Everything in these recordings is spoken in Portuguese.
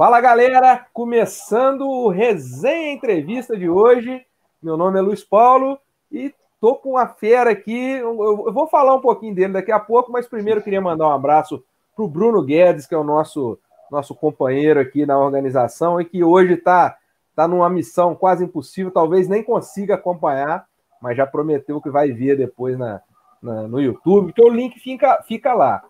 Fala galera, começando o Resenha Entrevista de hoje. Meu nome é Luiz Paulo e tô com uma fera aqui. Eu vou falar um pouquinho dele daqui a pouco, mas primeiro queria mandar um abraço para o Bruno Guedes, que é o nosso, nosso companheiro aqui na organização e que hoje está tá numa missão quase impossível, talvez nem consiga acompanhar, mas já prometeu que vai ver depois na, na no YouTube, que o link fica, fica lá.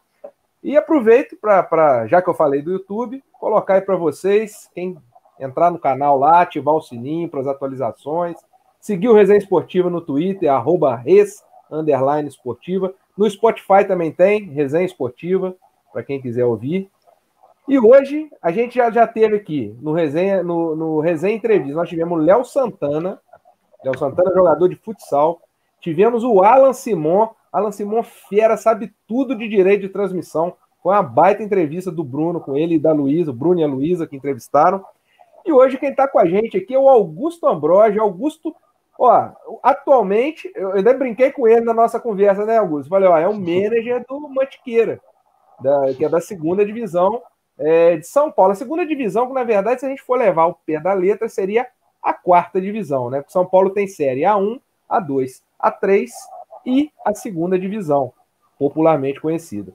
E aproveito para, já que eu falei do YouTube, colocar aí para vocês, quem entrar no canal lá, ativar o sininho para as atualizações, seguir o Resenha Esportiva no Twitter, arroba res, underline esportiva. No Spotify também tem, Resenha Esportiva, para quem quiser ouvir. E hoje a gente já, já teve aqui no Resenha, no, no Resenha Entrevista, nós tivemos Léo Santana, Léo Santana, jogador de futsal. Tivemos o Alan Simon, Alan Simon fera, sabe tudo de direito de transmissão. Foi uma baita entrevista do Bruno com ele e da Luísa, o Bruno e a Luísa que entrevistaram. E hoje quem está com a gente aqui é o Augusto Ambroge. Augusto, ó, atualmente, eu ainda brinquei com ele na nossa conversa, né, Augusto? Falei, ó, é um manager do Mantiqueira, da, que é da segunda divisão é, de São Paulo. A segunda divisão, que na verdade, se a gente for levar o pé da letra, seria a quarta divisão, né? Porque São Paulo tem série A1, A2, A3 e a segunda divisão, popularmente conhecida.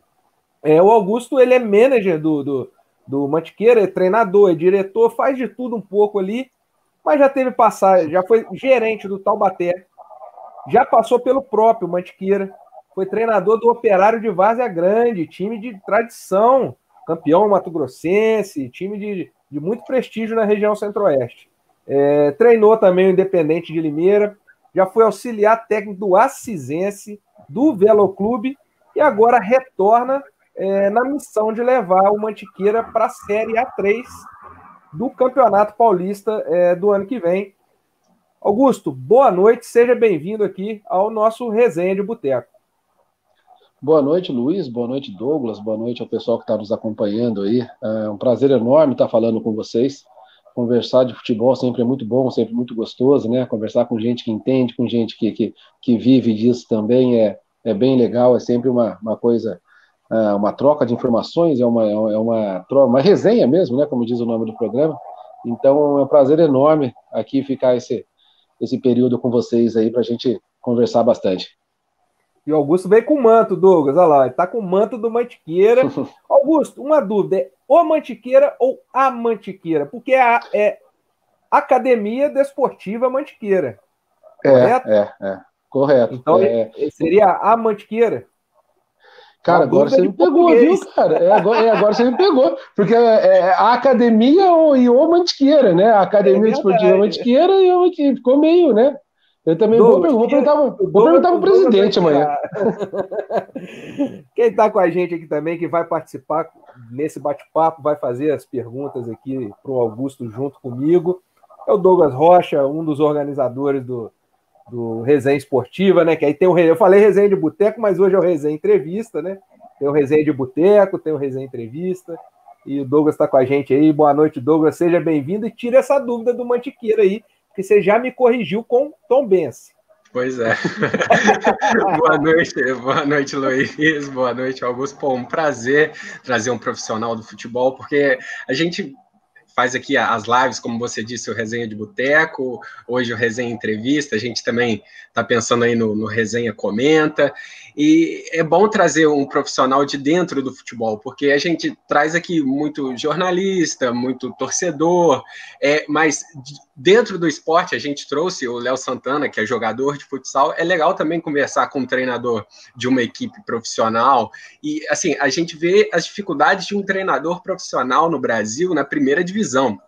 É, o Augusto ele é manager do, do, do Mantiqueira, é treinador, é diretor, faz de tudo um pouco ali, mas já teve passagem, já foi gerente do Taubaté, já passou pelo próprio Mantiqueira, foi treinador do Operário de Várzea Grande, time de tradição, campeão mato-grossense, time de, de muito prestígio na região centro-oeste. É, treinou também o Independente de Limeira, já foi auxiliar técnico do Assisense, do Velo Clube e agora retorna é, na missão de levar o Mantiqueira para a Série A3 do Campeonato Paulista é, do ano que vem. Augusto, boa noite, seja bem-vindo aqui ao nosso Resenha de Boteco. Boa noite, Luiz. Boa noite, Douglas. Boa noite ao pessoal que está nos acompanhando aí. É um prazer enorme estar falando com vocês conversar de futebol sempre é muito bom, sempre muito gostoso, né? Conversar com gente que entende, com gente que, que, que vive disso também é, é bem legal, é sempre uma, uma coisa, é, uma troca de informações, é uma, é uma, uma resenha mesmo, né? Como diz o nome do programa. Então é um prazer enorme aqui ficar esse, esse período com vocês aí para a gente conversar bastante. E o Augusto veio com o manto, Douglas. Olha lá, ele tá com o manto do Mantiqueira. Augusto, uma dúvida: é o Mantiqueira ou a Mantiqueira? Porque é, é Academia Desportiva Mantiqueira. É, correto? É, é, correto. Então é... seria a Mantiqueira? Cara, agora você me pegou, viu, cara? É, agora, é, agora você me pegou. Porque é, é a academia e o Mantiqueira, né? A academia é desportiva Mantiqueira e o Mantiqueira. Ficou meio, né? Eu também Douglas, vou, vou perguntar, vou perguntar para o presidente amanhã. Quem está com a gente aqui também, que vai participar nesse bate-papo, vai fazer as perguntas aqui para o Augusto junto comigo, é o Douglas Rocha, um dos organizadores do, do Resenha Esportiva, né? Que aí tem o eu falei resenha de boteco, mas hoje é o resenha entrevista, né? Tem o resenha de boteco, tem o resenha entrevista. E o Douglas está com a gente aí. Boa noite, Douglas. Seja bem-vindo e tira essa dúvida do Mantiqueira aí, que você já me corrigiu com Tom Benz. Pois é. boa noite, boa noite, Luiz. Boa noite, Augusto. Pô, um prazer trazer um profissional do futebol, porque a gente faz aqui as lives, como você disse, o Resenha de Boteco, hoje o Resenha Entrevista, a gente também está pensando aí no, no, Resenha Comenta, e é bom trazer um profissional de dentro do futebol, porque a gente traz aqui muito jornalista, muito torcedor, é, mas dentro do esporte a gente trouxe o Léo Santana, que é jogador de futsal, é legal também conversar com um treinador de uma equipe profissional, e assim, a gente vê as dificuldades de um treinador profissional no Brasil na primeira divisão, divisão.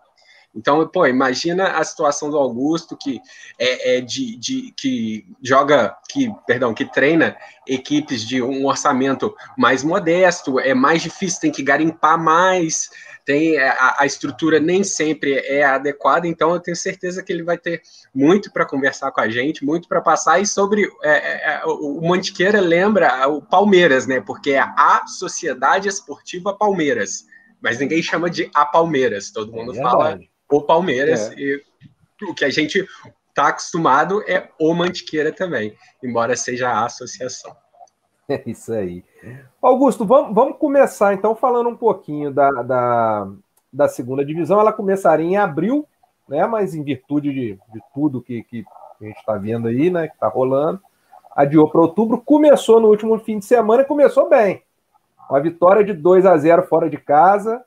Então, pô, imagina a situação do Augusto que é, é de, de, que joga, que perdão, que treina equipes de um orçamento mais modesto, é mais difícil, tem que garimpar mais, tem a, a estrutura nem sempre é adequada. Então, eu tenho certeza que ele vai ter muito para conversar com a gente, muito para passar. E sobre é, é, é o Mantiqueira lembra o Palmeiras, né? Porque é a Sociedade Esportiva Palmeiras mas ninguém chama de a Palmeiras, todo mundo é fala o Palmeiras, é. e o que a gente está acostumado é o Mantiqueira também, embora seja a associação. É isso aí. Augusto, vamos, vamos começar então falando um pouquinho da, da, da segunda divisão, ela começaria em abril, né? Mas em virtude de, de tudo que, que a gente está vendo aí, né? Que está rolando, adiou para outubro. Começou no último fim de semana e começou bem. Uma vitória de 2 a 0 fora de casa.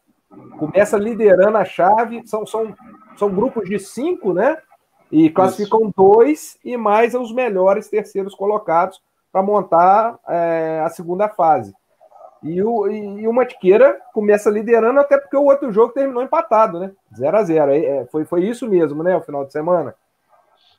Começa liderando a chave. São, são, são grupos de cinco, né? E classificam Isso. dois e mais os melhores terceiros colocados para montar é, a segunda fase. E o, e, o Mantiqueira começa liderando, até porque o outro jogo terminou empatado, né? 0 a 0 é, foi, foi isso mesmo, né? O final de semana.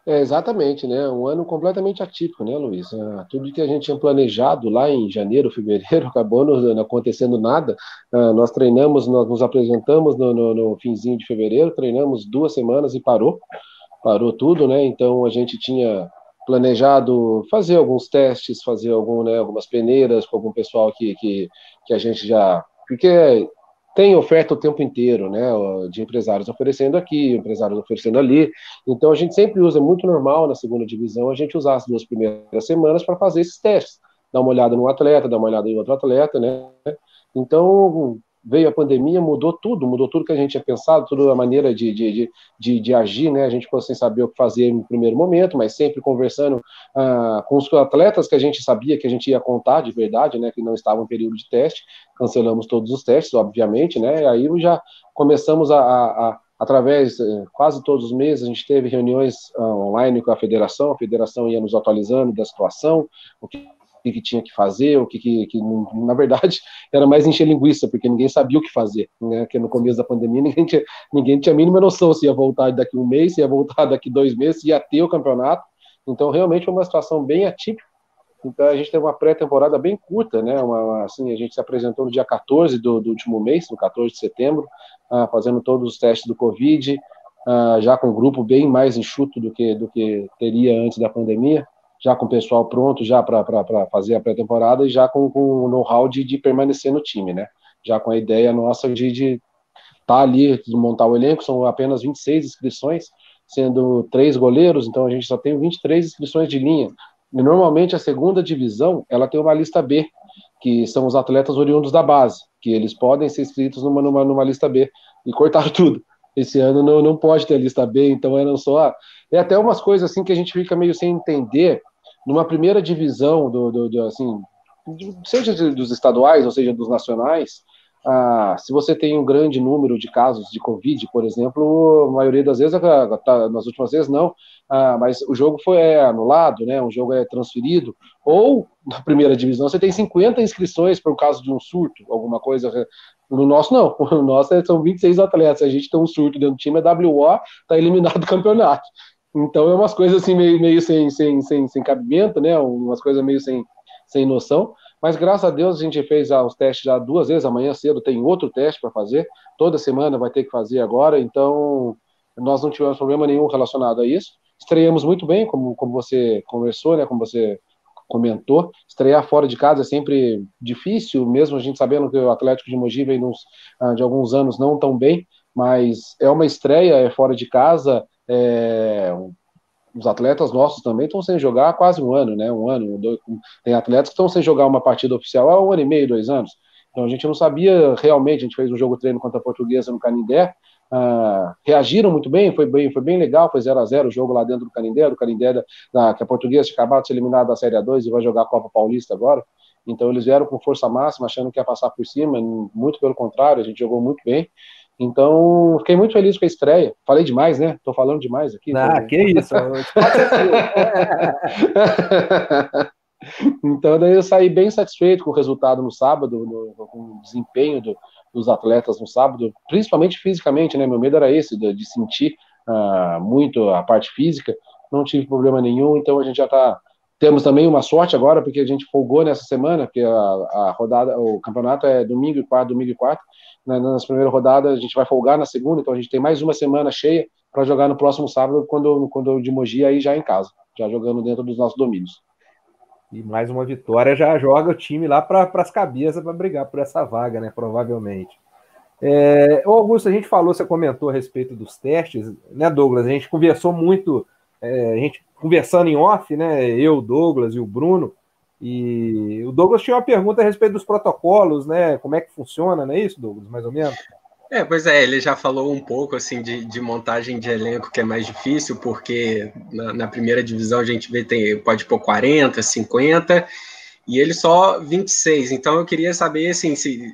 É, exatamente, né? Um ano completamente atípico, né, Luiz? Ah, tudo que a gente tinha planejado lá em janeiro, fevereiro, acabou não, acontecendo nada. Ah, nós treinamos, nós nos apresentamos no, no, no, finzinho de fevereiro, treinamos duas semanas e parou. Parou tudo, né? Então a gente tinha planejado fazer alguns testes, fazer algum, né, algumas peneiras com algum pessoal que, que, que a gente já. Porque tem oferta o tempo inteiro, né, de empresários oferecendo aqui, empresários oferecendo ali. Então a gente sempre usa, muito normal na segunda divisão, a gente usar as duas primeiras semanas para fazer esses testes, dar uma olhada no atleta, dar uma olhada em outro atleta, né. Então veio a pandemia, mudou tudo, mudou tudo que a gente tinha pensado, toda a maneira de, de, de, de, agir, né? A gente ficou sem saber o que fazer no primeiro momento, mas sempre conversando ah, com os atletas que a gente sabia que a gente ia contar de verdade, né? Que não estavam em período de teste, cancelamos todos os testes, obviamente, né? Aí já começamos a, a, a através, eh, quase todos os meses, a gente teve reuniões uh, online com a federação, a federação ia nos atualizando da situação, o que que, que tinha que fazer, o que, que, que, na verdade, era mais encher linguiça, porque ninguém sabia o que fazer, né? Porque no começo da pandemia ninguém tinha, ninguém tinha a mínima noção se ia voltar daqui um mês, se ia voltar daqui dois meses, se ia ter o campeonato. Então, realmente foi uma situação bem atípica. Então, a gente teve uma pré-temporada bem curta, né? Uma, assim, a gente se apresentou no dia 14 do, do último mês, no 14 de setembro, uh, fazendo todos os testes do Covid, uh, já com um grupo bem mais enxuto do que, do que teria antes da pandemia já com o pessoal pronto já para fazer a pré-temporada e já com, com o know-how de, de, permanecer no time, né? Já com a ideia nossa de estar tá ali, de montar o elenco, são apenas 26 inscrições, sendo três goleiros, então a gente só tem 23 inscrições de linha. E normalmente a segunda divisão, ela tem uma lista B, que são os atletas oriundos da base, que eles podem ser inscritos numa, numa, numa lista B, e cortaram tudo. Esse ano não, não pode ter lista B, então eram só. É até umas coisas assim que a gente fica meio sem entender, numa primeira divisão do, do, do assim, seja dos estaduais ou seja dos nacionais, ah, se você tem um grande número de casos de Covid, por exemplo, a maioria das vezes, tá, nas últimas vezes não, ah, mas o jogo foi é, anulado, né, um jogo é transferido, ou na primeira divisão você tem 50 inscrições por causa de um surto, alguma coisa. No nosso não, no nosso é, são 26 atletas, a gente tem um surto dentro do time, é WO, está eliminado do campeonato. Então é umas coisas assim meio, meio sem, sem, sem, sem cabimento, né? Umas coisas meio sem, sem noção. Mas graças a Deus a gente fez os testes já duas vezes, amanhã cedo tem outro teste para fazer. Toda semana vai ter que fazer agora, então nós não tivemos problema nenhum relacionado a isso. Estreamos muito bem, como, como você conversou, né? Como você comentou. Estrear fora de casa é sempre difícil, mesmo a gente sabendo que o Atlético de Mogi vem nos, ah, de alguns anos não tão bem, mas é uma estreia, é fora de casa, é, os atletas nossos também estão sem jogar há quase um ano, né? Um ano, dois, tem atletas que estão sem jogar uma partida oficial há um ano e meio, dois anos. Então a gente não sabia realmente, a gente fez um jogo treino contra a portuguesa no Canindé, uh, reagiram muito bem, foi bem, foi bem legal, foi 0 a 0 o jogo lá dentro do Canindé, do Canindé da, da, que a portuguesa tinha acabado de ser eliminada da Série A2 e vai jogar a Copa Paulista agora. Então eles vieram com força máxima, achando que ia passar por cima, muito pelo contrário, a gente jogou muito bem. Então, fiquei muito feliz com a estreia. Falei demais, né? Estou falando demais aqui. Ah, que isso. então, daí eu saí bem satisfeito com o resultado no sábado, no, com o desempenho do, dos atletas no sábado, principalmente fisicamente, né? Meu medo era esse, de, de sentir uh, muito a parte física. Não tive problema nenhum, então a gente já está temos também uma sorte agora, porque a gente folgou nessa semana, porque a, a rodada, o campeonato é domingo e quarto, domingo e quarto. Né, nas primeiras rodadas a gente vai folgar na segunda, então a gente tem mais uma semana cheia para jogar no próximo sábado, quando, quando de Mogi aí já em casa, já jogando dentro dos nossos domínios. E mais uma vitória já joga o time lá para as cabeças para brigar por essa vaga, né? Provavelmente. É, Augusto, a gente falou, você comentou a respeito dos testes, né, Douglas? A gente conversou muito, é, a gente conversando em off, né? Eu, Douglas e o Bruno. E o Douglas tinha uma pergunta a respeito dos protocolos, né? Como é que funciona, não é isso, Douglas? Mais ou menos? É, pois é, ele já falou um pouco assim de, de montagem de elenco que é mais difícil, porque na, na primeira divisão a gente vê tem pode pôr 40, 50, e ele só 26. Então eu queria saber assim, se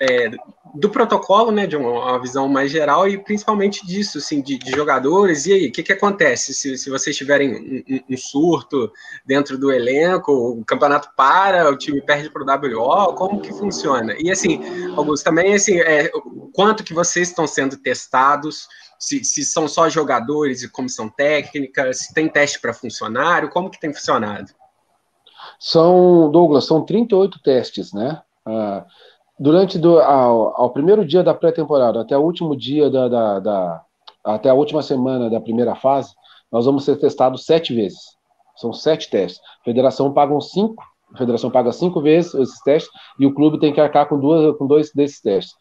é, do protocolo, né, de uma, visão mais geral e principalmente disso, assim, de, de jogadores. E aí, o que, que acontece se, se vocês tiverem um, um, um, surto dentro do elenco, o campeonato para, o time perde para o WO, como que funciona? E assim, Augusto, também assim, é, quanto que vocês estão sendo testados? Se, se são só jogadores e comissão técnica, se tem teste para funcionário, como que tem funcionado? São, Douglas, são 38 testes, né? Ah, durante do, ao, ao, primeiro dia da pré-temporada até o último dia da, da, da, até a última semana da primeira fase, nós vamos ser testados sete vezes. São sete testes. A federação paga cinco, a federação paga cinco vezes esses testes e o clube tem que arcar com duas, com dois desses testes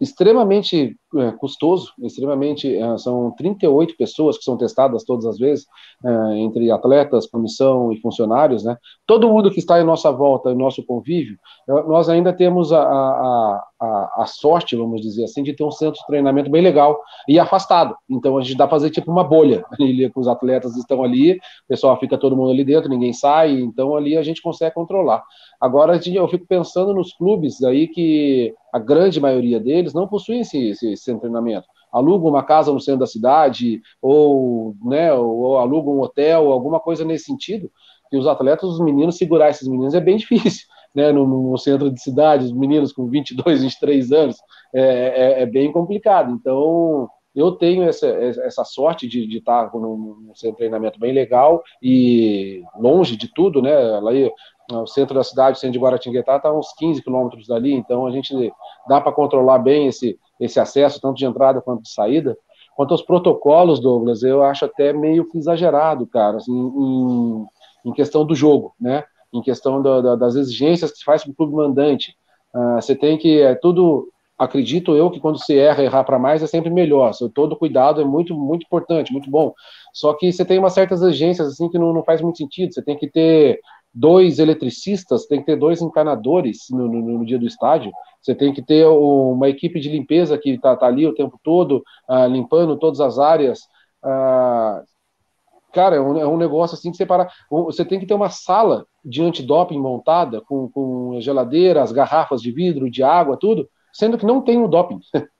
extremamente é, custoso, extremamente é, são 38 pessoas que são testadas todas as vezes, é, entre atletas, comissão e funcionários, né? Todo mundo que está em nossa volta, em nosso convívio, nós ainda temos a, a, a, a, sorte, vamos dizer assim, de ter um centro de treinamento bem legal e afastado. Então a gente dá para fazer tipo uma bolha, ali, os atletas estão ali, o pessoal fica todo mundo ali dentro, ninguém sai, então ali a gente consegue controlar. Agora eu fico pensando nos clubes aí que a grande maioria deles não possuem esse, esse, esse treinamento. Alugam uma casa no centro da cidade, ou, né, ou alugam um hotel, alguma coisa nesse sentido, que os atletas, os meninos, segurar esses meninos é bem difícil. Né, no, no centro de cidade, os meninos com 22, 23 anos, é, é, é bem complicado. Então, eu tenho essa, essa sorte de, de estar num, centro de treinamento bem legal e longe de tudo, né? Lá o centro da cidade, o centro de Guaratinguetá, está uns 15 quilômetros dali, então a gente dá para controlar bem esse, esse acesso, tanto de entrada quanto de saída. Quanto aos protocolos, Douglas, eu acho até meio exagerado, cara, assim, em, em questão do jogo, né? Em questão da, da, das exigências que se faz para o clube mandante. Uh, você tem que, é tudo, acredito eu que quando você erra, errar para mais é sempre melhor. Todo cuidado é muito, muito importante, muito bom. Só que você tem umas certas exigências assim que não, não faz muito sentido. Você tem que ter dois eletricistas, tem que ter dois encanadores no, no, no dia do estádio, você tem que ter uma equipe de limpeza que está tá ali o tempo todo, uh, limpando todas as áreas. Uh, cara, é um, é um, negócio assim que para. Você tem que ter uma sala de antidoping montada com, com geladeiras, garrafas de vidro, de água, tudo, sendo que não tem o doping.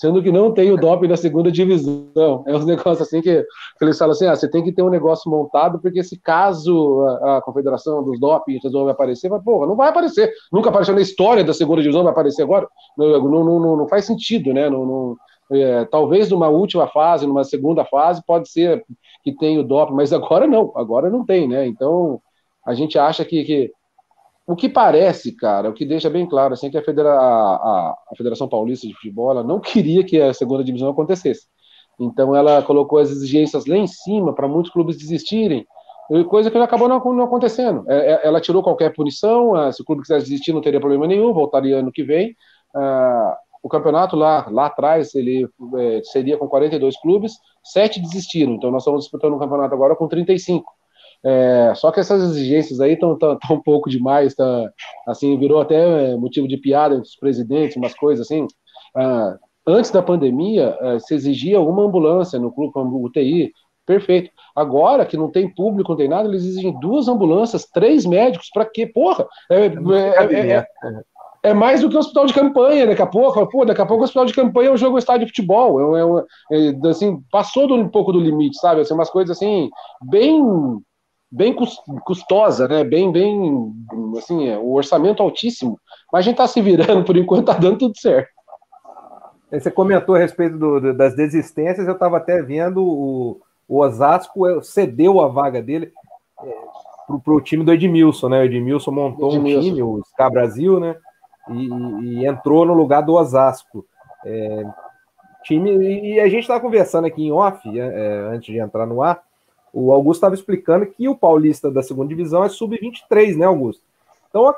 sendo que não tem o doping na segunda divisão. É um negócio assim que, que eles falam assim: ah, você tem que ter um negócio montado, porque se caso a, a confederação dos doping resolve aparecer, vai, porra, não vai aparecer. Nunca apareceu na história da segunda divisão, vai aparecer agora. Não, não, não, não faz sentido, né? Não é, talvez numa última fase, numa segunda fase, pode ser que tenha o doping, mas agora não, agora não tem, né? Então a gente acha que, que o que parece, cara, o que deixa bem claro, assim, que a, Federa a, a Federação Paulista de Futebol não queria que a segunda divisão acontecesse. Então ela colocou as exigências lá em cima para muitos clubes desistirem, coisa que acabou não, não acontecendo. É, é, ela tirou qualquer punição, ah, se o clube quisesse desistir não teria problema nenhum, voltaria ano que vem. Uh, o campeonato lá, lá atrás ele é, seria com 42 clubes, sete desistiram, então nós estamos disputando um campeonato agora com 35. É, só que essas exigências aí estão um pouco demais, tá, assim, virou até é, motivo de piada entre os presidentes, umas coisas assim. Ah, antes da pandemia, é, se exigia uma ambulância no clube, como UTI, perfeito. Agora que não tem público, não tem nada, eles exigem duas ambulâncias, três médicos, para quê? Porra! É, é, é, é, mais do que um hospital de campanha, daqui a pouco, pô, daqui a pouco o hospital de campanha é um jogo estádio de futebol, é, assim, passou do, um pouco do limite, sabe? Assim, umas coisas assim, bem bem custosa, né? Bem, bem, assim, é, o orçamento altíssimo. Mas a gente está se virando por enquanto, está dando tudo certo. Você comentou a respeito do, das desistências, eu estava até vendo o, o Osasco é, cedeu a vaga dele é, para o time do Edmilson, né? O Edmilson montou Edmilson. um time, o Ska Brasil, né? E, e, entrou no lugar do Osasco. É, time, e a gente estava conversando aqui em off, é, é, antes de entrar no ar, o Augusto estava explicando que o Paulista da segunda divisão é sub-23, né, Augusto? Então,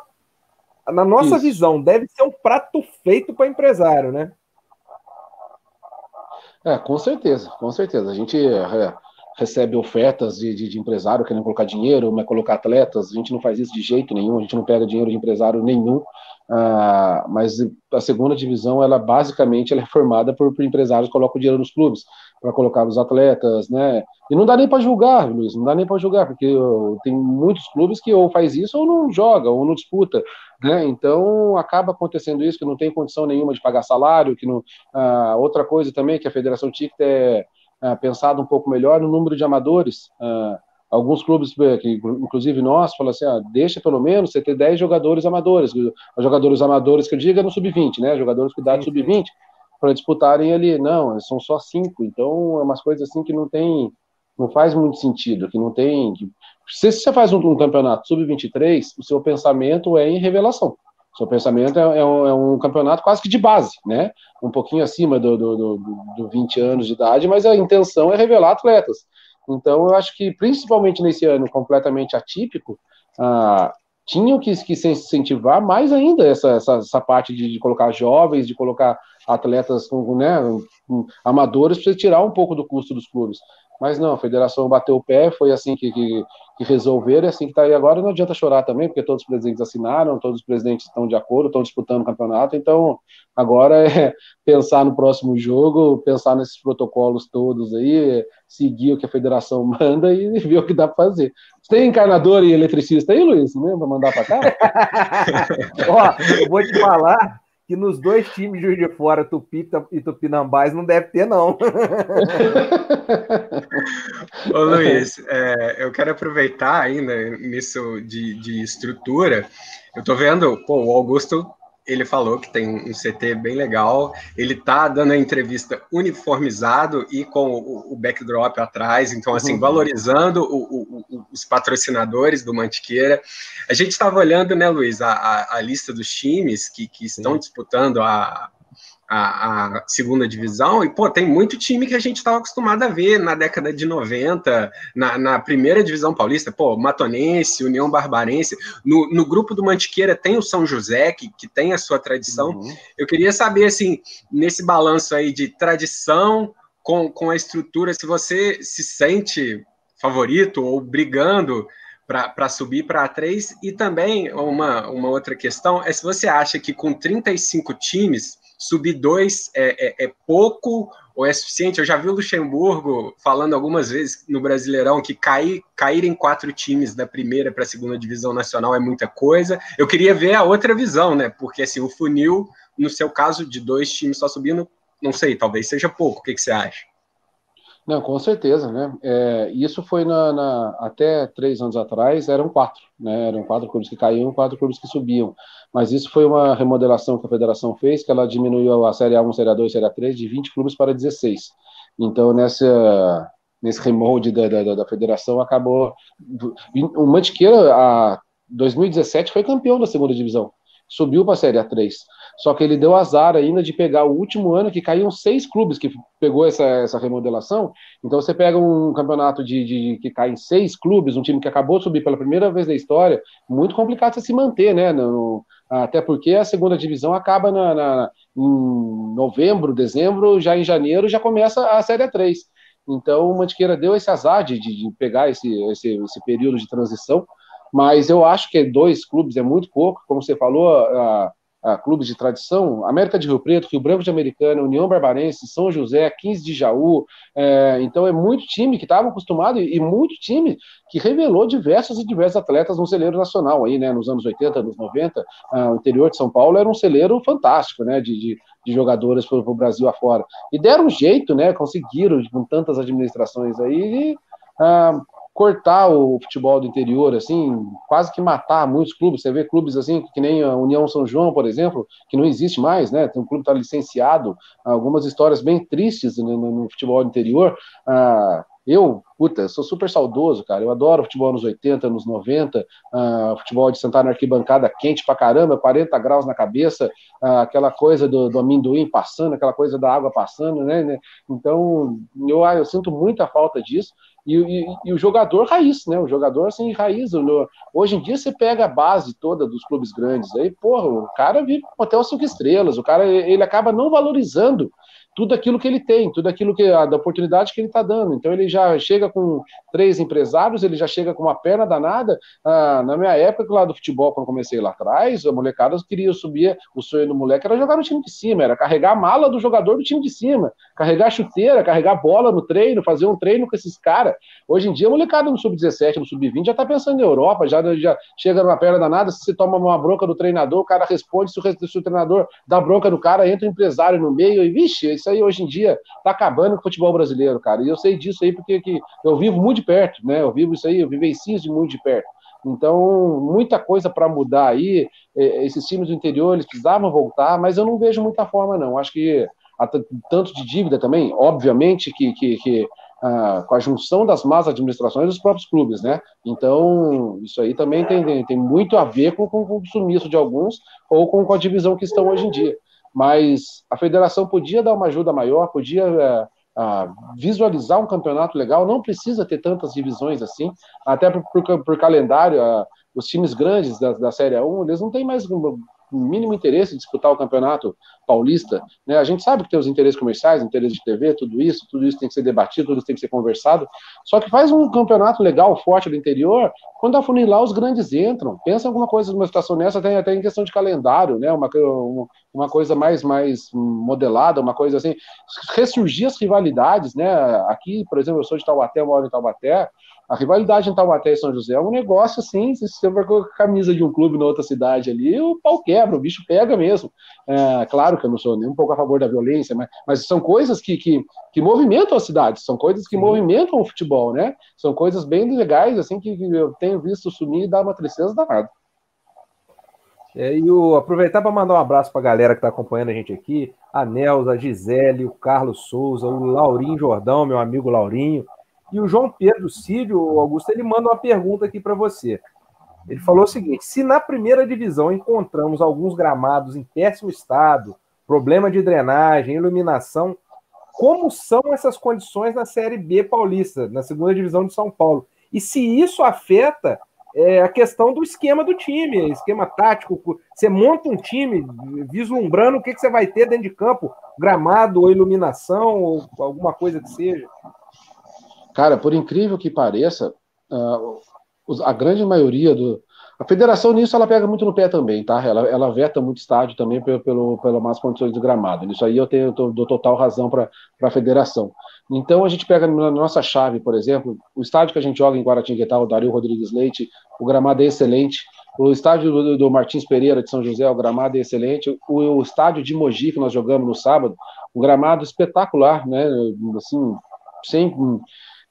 a, na nossa Isso. visão, deve ser um prato feito para empresário, né? É, com certeza, com certeza. A gente, é, recebe ofertas de, de, de, empresário querendo colocar dinheiro, mas colocar atletas, a gente não faz isso de jeito nenhum, a gente não pega dinheiro de empresário nenhum, ah, mas a segunda divisão, ela basicamente ela é formada por, por empresários que colocam dinheiro nos clubes, para colocar os atletas, né, e não dá nem para julgar, Luiz, não dá nem para julgar, porque tem muitos clubes que ou faz isso ou não joga, ou não disputa, né, então acaba acontecendo isso, que não tem condição nenhuma de pagar salário, que não, ah, outra coisa também que a Federação TIC é uh, pensado um pouco melhor no número de amadores. Uh, alguns clubes, eh, inclusive nós, falam assim, ah, deixa pelo menos você ter 10 jogadores amadores. Jogadores amadores que eu digo é no sub-20, né? Jogadores que dá sub-20 para disputarem ali. Não, são só cinco. Então, é umas coisas assim que não tem, não faz muito sentido, que não tem. Que, se você faz um, um campeonato sub-23, o seu pensamento é em revelação. Seu pensamento é, é, um, é, um, campeonato quase que de base, né? Um pouquinho acima do, do, do, do 20 anos de idade, mas a intenção é revelar atletas. Então, eu acho que, principalmente nesse ano completamente atípico, ah, tinham que, que se incentivar mais ainda essa, essa, essa parte de, de, colocar jovens, de colocar atletas né, amadores, para tirar um pouco do custo dos clubes. Mas não, a federação bateu o pé, foi assim que, que, que resolveram, é assim que está aí agora. Não adianta chorar também, porque todos os presidentes assinaram, todos os presidentes estão de acordo, estão disputando o campeonato. Então, agora é pensar no próximo jogo, pensar nesses protocolos todos aí, seguir o que a federação manda e ver o que dá para fazer. Você tem encarnador e eletricista aí, Luiz? Não para mandar para cá? Ó, eu vou te falar que nos dois times de de Fora, Tupi e Tupinambás, não deve ter, não. Ô Luiz, é, eu quero aproveitar ainda nisso de, de estrutura. Eu tô vendo, pô, o Augusto ele falou que tem um CT bem legal. Ele tá dando a entrevista uniformizado e com o, o backdrop atrás, então assim uhum. valorizando o, o, os patrocinadores do Mantiqueira. A gente estava olhando, né, Luiz, a, a, a, lista dos times que, que estão disputando a, a, a, segunda divisão, e pô, tem muito time que a gente estava acostumado a ver na década de 90, na, na, primeira divisão paulista, pô, Matonense, União Barbarense, no, no grupo do Mantiqueira tem o São José, que, que tem a sua tradição. Uhum. Eu queria saber, assim, nesse balanço aí de tradição com, com a estrutura, se você se sente favorito ou brigando para subir para A3, e também uma, uma outra questão é se você acha que com 35 times subir dois é, é, é, pouco ou é suficiente? Eu já vi o Luxemburgo falando algumas vezes no Brasileirão que cair, cair em quatro times da primeira para a segunda divisão nacional é muita coisa. Eu queria ver a outra visão, né? Porque assim, o funil, no seu caso, de dois times só subindo, não sei, talvez seja pouco. O que, que você acha? Não, com certeza, né? É, isso foi na, na, até três anos atrás, eram quatro, né? Eram quatro clubes que caíam, quatro clubes que subiam. Mas isso foi uma remodelação que a federação fez, que ela diminuiu a Série A1, Série A2, Série A3 de 20 clubes para 16. Então, nessa, nesse remolde da, da, da federação, acabou. O Mantiqueira, a 2017, foi campeão da segunda divisão, subiu para a Série A3. Só que ele deu azar ainda de pegar o último ano que caíam seis clubes que pegou essa, essa remodelação. Então você pega um campeonato de, de que cai em seis clubes, um time que acabou de subir pela primeira vez na história, muito complicado de se manter, né? No, até porque a segunda divisão acaba na, na, em novembro, dezembro, já em janeiro já começa a Série 3. Então o Mantiqueira deu esse azar de, de, pegar esse, esse, esse período de transição, mas eu acho que dois clubes é muito pouco, como você falou, a, a clubes de tradição, América de Rio Preto, Rio Branco de Americana, União Barbarense, São José, 15 de Jaú, é, então é muito time que estava acostumado e, e, muito time que revelou diversos e diversos atletas no celeiro nacional aí, né, nos anos 80, anos 90, ah, o interior de São Paulo era um celeiro fantástico, né, de, de, de jogadores para o Brasil afora, e deram um jeito, né, conseguiram, com tantas administrações aí, e, ah, cortar o futebol do interior, assim, quase que matar muitos clubes. Você vê clubes assim, que nem a União São João, por exemplo, que não existe mais, né? Tem um clube que está licenciado. Algumas histórias bem tristes no, no, no futebol do interior. Ah, eu, puta, sou super saudoso, cara. Eu adoro futebol nos 80, nos 90, uh, futebol de sentar na arquibancada quente pra caramba, 40 graus na cabeça, uh, aquela coisa do, do, amendoim passando, aquela coisa da água passando, né? né? Então, eu, eu sinto muita falta disso. E, e, o jogador raiz, né? O jogador assim, raiz. Hoje em dia você pega a base toda dos clubes grandes. Aí, porra, o cara vive com hotel cinco estrelas, o cara ele acaba não valorizando tudo aquilo que ele tem, tudo aquilo que a da oportunidade que ele está dando. Então ele já chega com três empresários, ele já chega com uma perna danada. Ah, na minha época lá do futebol, quando comecei lá atrás, a molecada queria subir, o sonho do moleque era jogar no time de cima, era carregar a mala do jogador do time de cima, carregar chuteira, carregar bola no treino, fazer um treino com esses caras. Hoje em dia, a molecada no sub-17, no sub-20 já está pensando em Europa, já, já chega numa perna danada, se você toma uma bronca do treinador, o cara responde, se o, se o treinador dá bronca no cara, entra o um empresário no meio e, vixe, isso aí hoje em dia está acabando com o futebol brasileiro, cara. E eu sei disso aí porque que eu vivo muito de perto, né? Eu vivo isso aí, eu vivencio isso muito de perto. Então, muita coisa para mudar aí. É, esses times do interior, eles precisavam voltar, mas eu não vejo muita forma, não. Acho que tanto de dívida também, obviamente que, que, que ah, com a junção das más administrações dos próprios clubes, né? Então, isso aí também tem, tem muito a ver com, com, com o sumiço de alguns ou com, com a divisão que estão hoje em dia mas a federação podia dar uma ajuda maior, podia é, visualizar um campeonato legal, não precisa ter tantas divisões assim, até por, por, por calendário, os times grandes da, da Série 1, eles não têm mais mínimo interesse em disputar o campeonato paulista. Né? A gente sabe que tem os interesses comerciais, interesses de TV, tudo isso, tudo isso tem que ser debatido, tudo isso tem que ser conversado. Só que faz um campeonato legal, forte do interior, quando afunilar os grandes entram. Pensa alguma coisa, uma situação nessa, até, até em questão de calendário, né? uma, uma coisa mais, mais modelada, uma coisa assim. Ressurgir as rivalidades, né? Aqui, por exemplo, eu sou de Taubaté, eu moro em Taubaté, a rivalidade em Taubaté e São José é um negócio assim, se você vai com a camisa de um clube na outra cidade ali, o pau quebra, o bicho pega mesmo. É, claro que eu não sou nem um pouco a favor da violência, mas, mas são coisas que, que, que movimentam a cidade, são coisas que Sim. movimentam o futebol, né? São coisas bem legais, assim, que, que eu tenho visto sumir e dar uma tristeza danada. É, e o, aproveitar para mandar um abraço para a galera que está acompanhando a gente aqui, a Nelza, a Gisele, o Carlos Souza, o Laurinho Jordão, meu amigo Laurinho, e o João Pedro Círio, Augusto, ele manda uma pergunta aqui para você. Ele falou o seguinte: se na primeira divisão encontramos alguns gramados em péssimo estado, problema de drenagem, iluminação, como são essas condições na Série B paulista, na segunda divisão de São Paulo? E se isso afeta é, a questão do esquema do time, esquema tático, você monta um time vislumbrando o que, que você vai ter dentro de campo, gramado ou iluminação, ou alguma coisa que seja. Cara, por incrível que pareça, a grande maioria do. A federação nisso ela pega muito no pé também, tá? Ela, ela veta muito estádio também pelo, pelo, más condições de gramado. Nisso aí eu tenho eu dou total razão para a federação. Então a gente pega na nossa chave, por exemplo, o estádio que a gente joga em Guaratinguetá, o Dario Rodrigues Leite, o gramado é excelente. O estádio do, do Martins Pereira de São José, o gramado é excelente. O, o estádio de Mogi que nós jogamos no sábado, um gramado espetacular, né? Assim, sem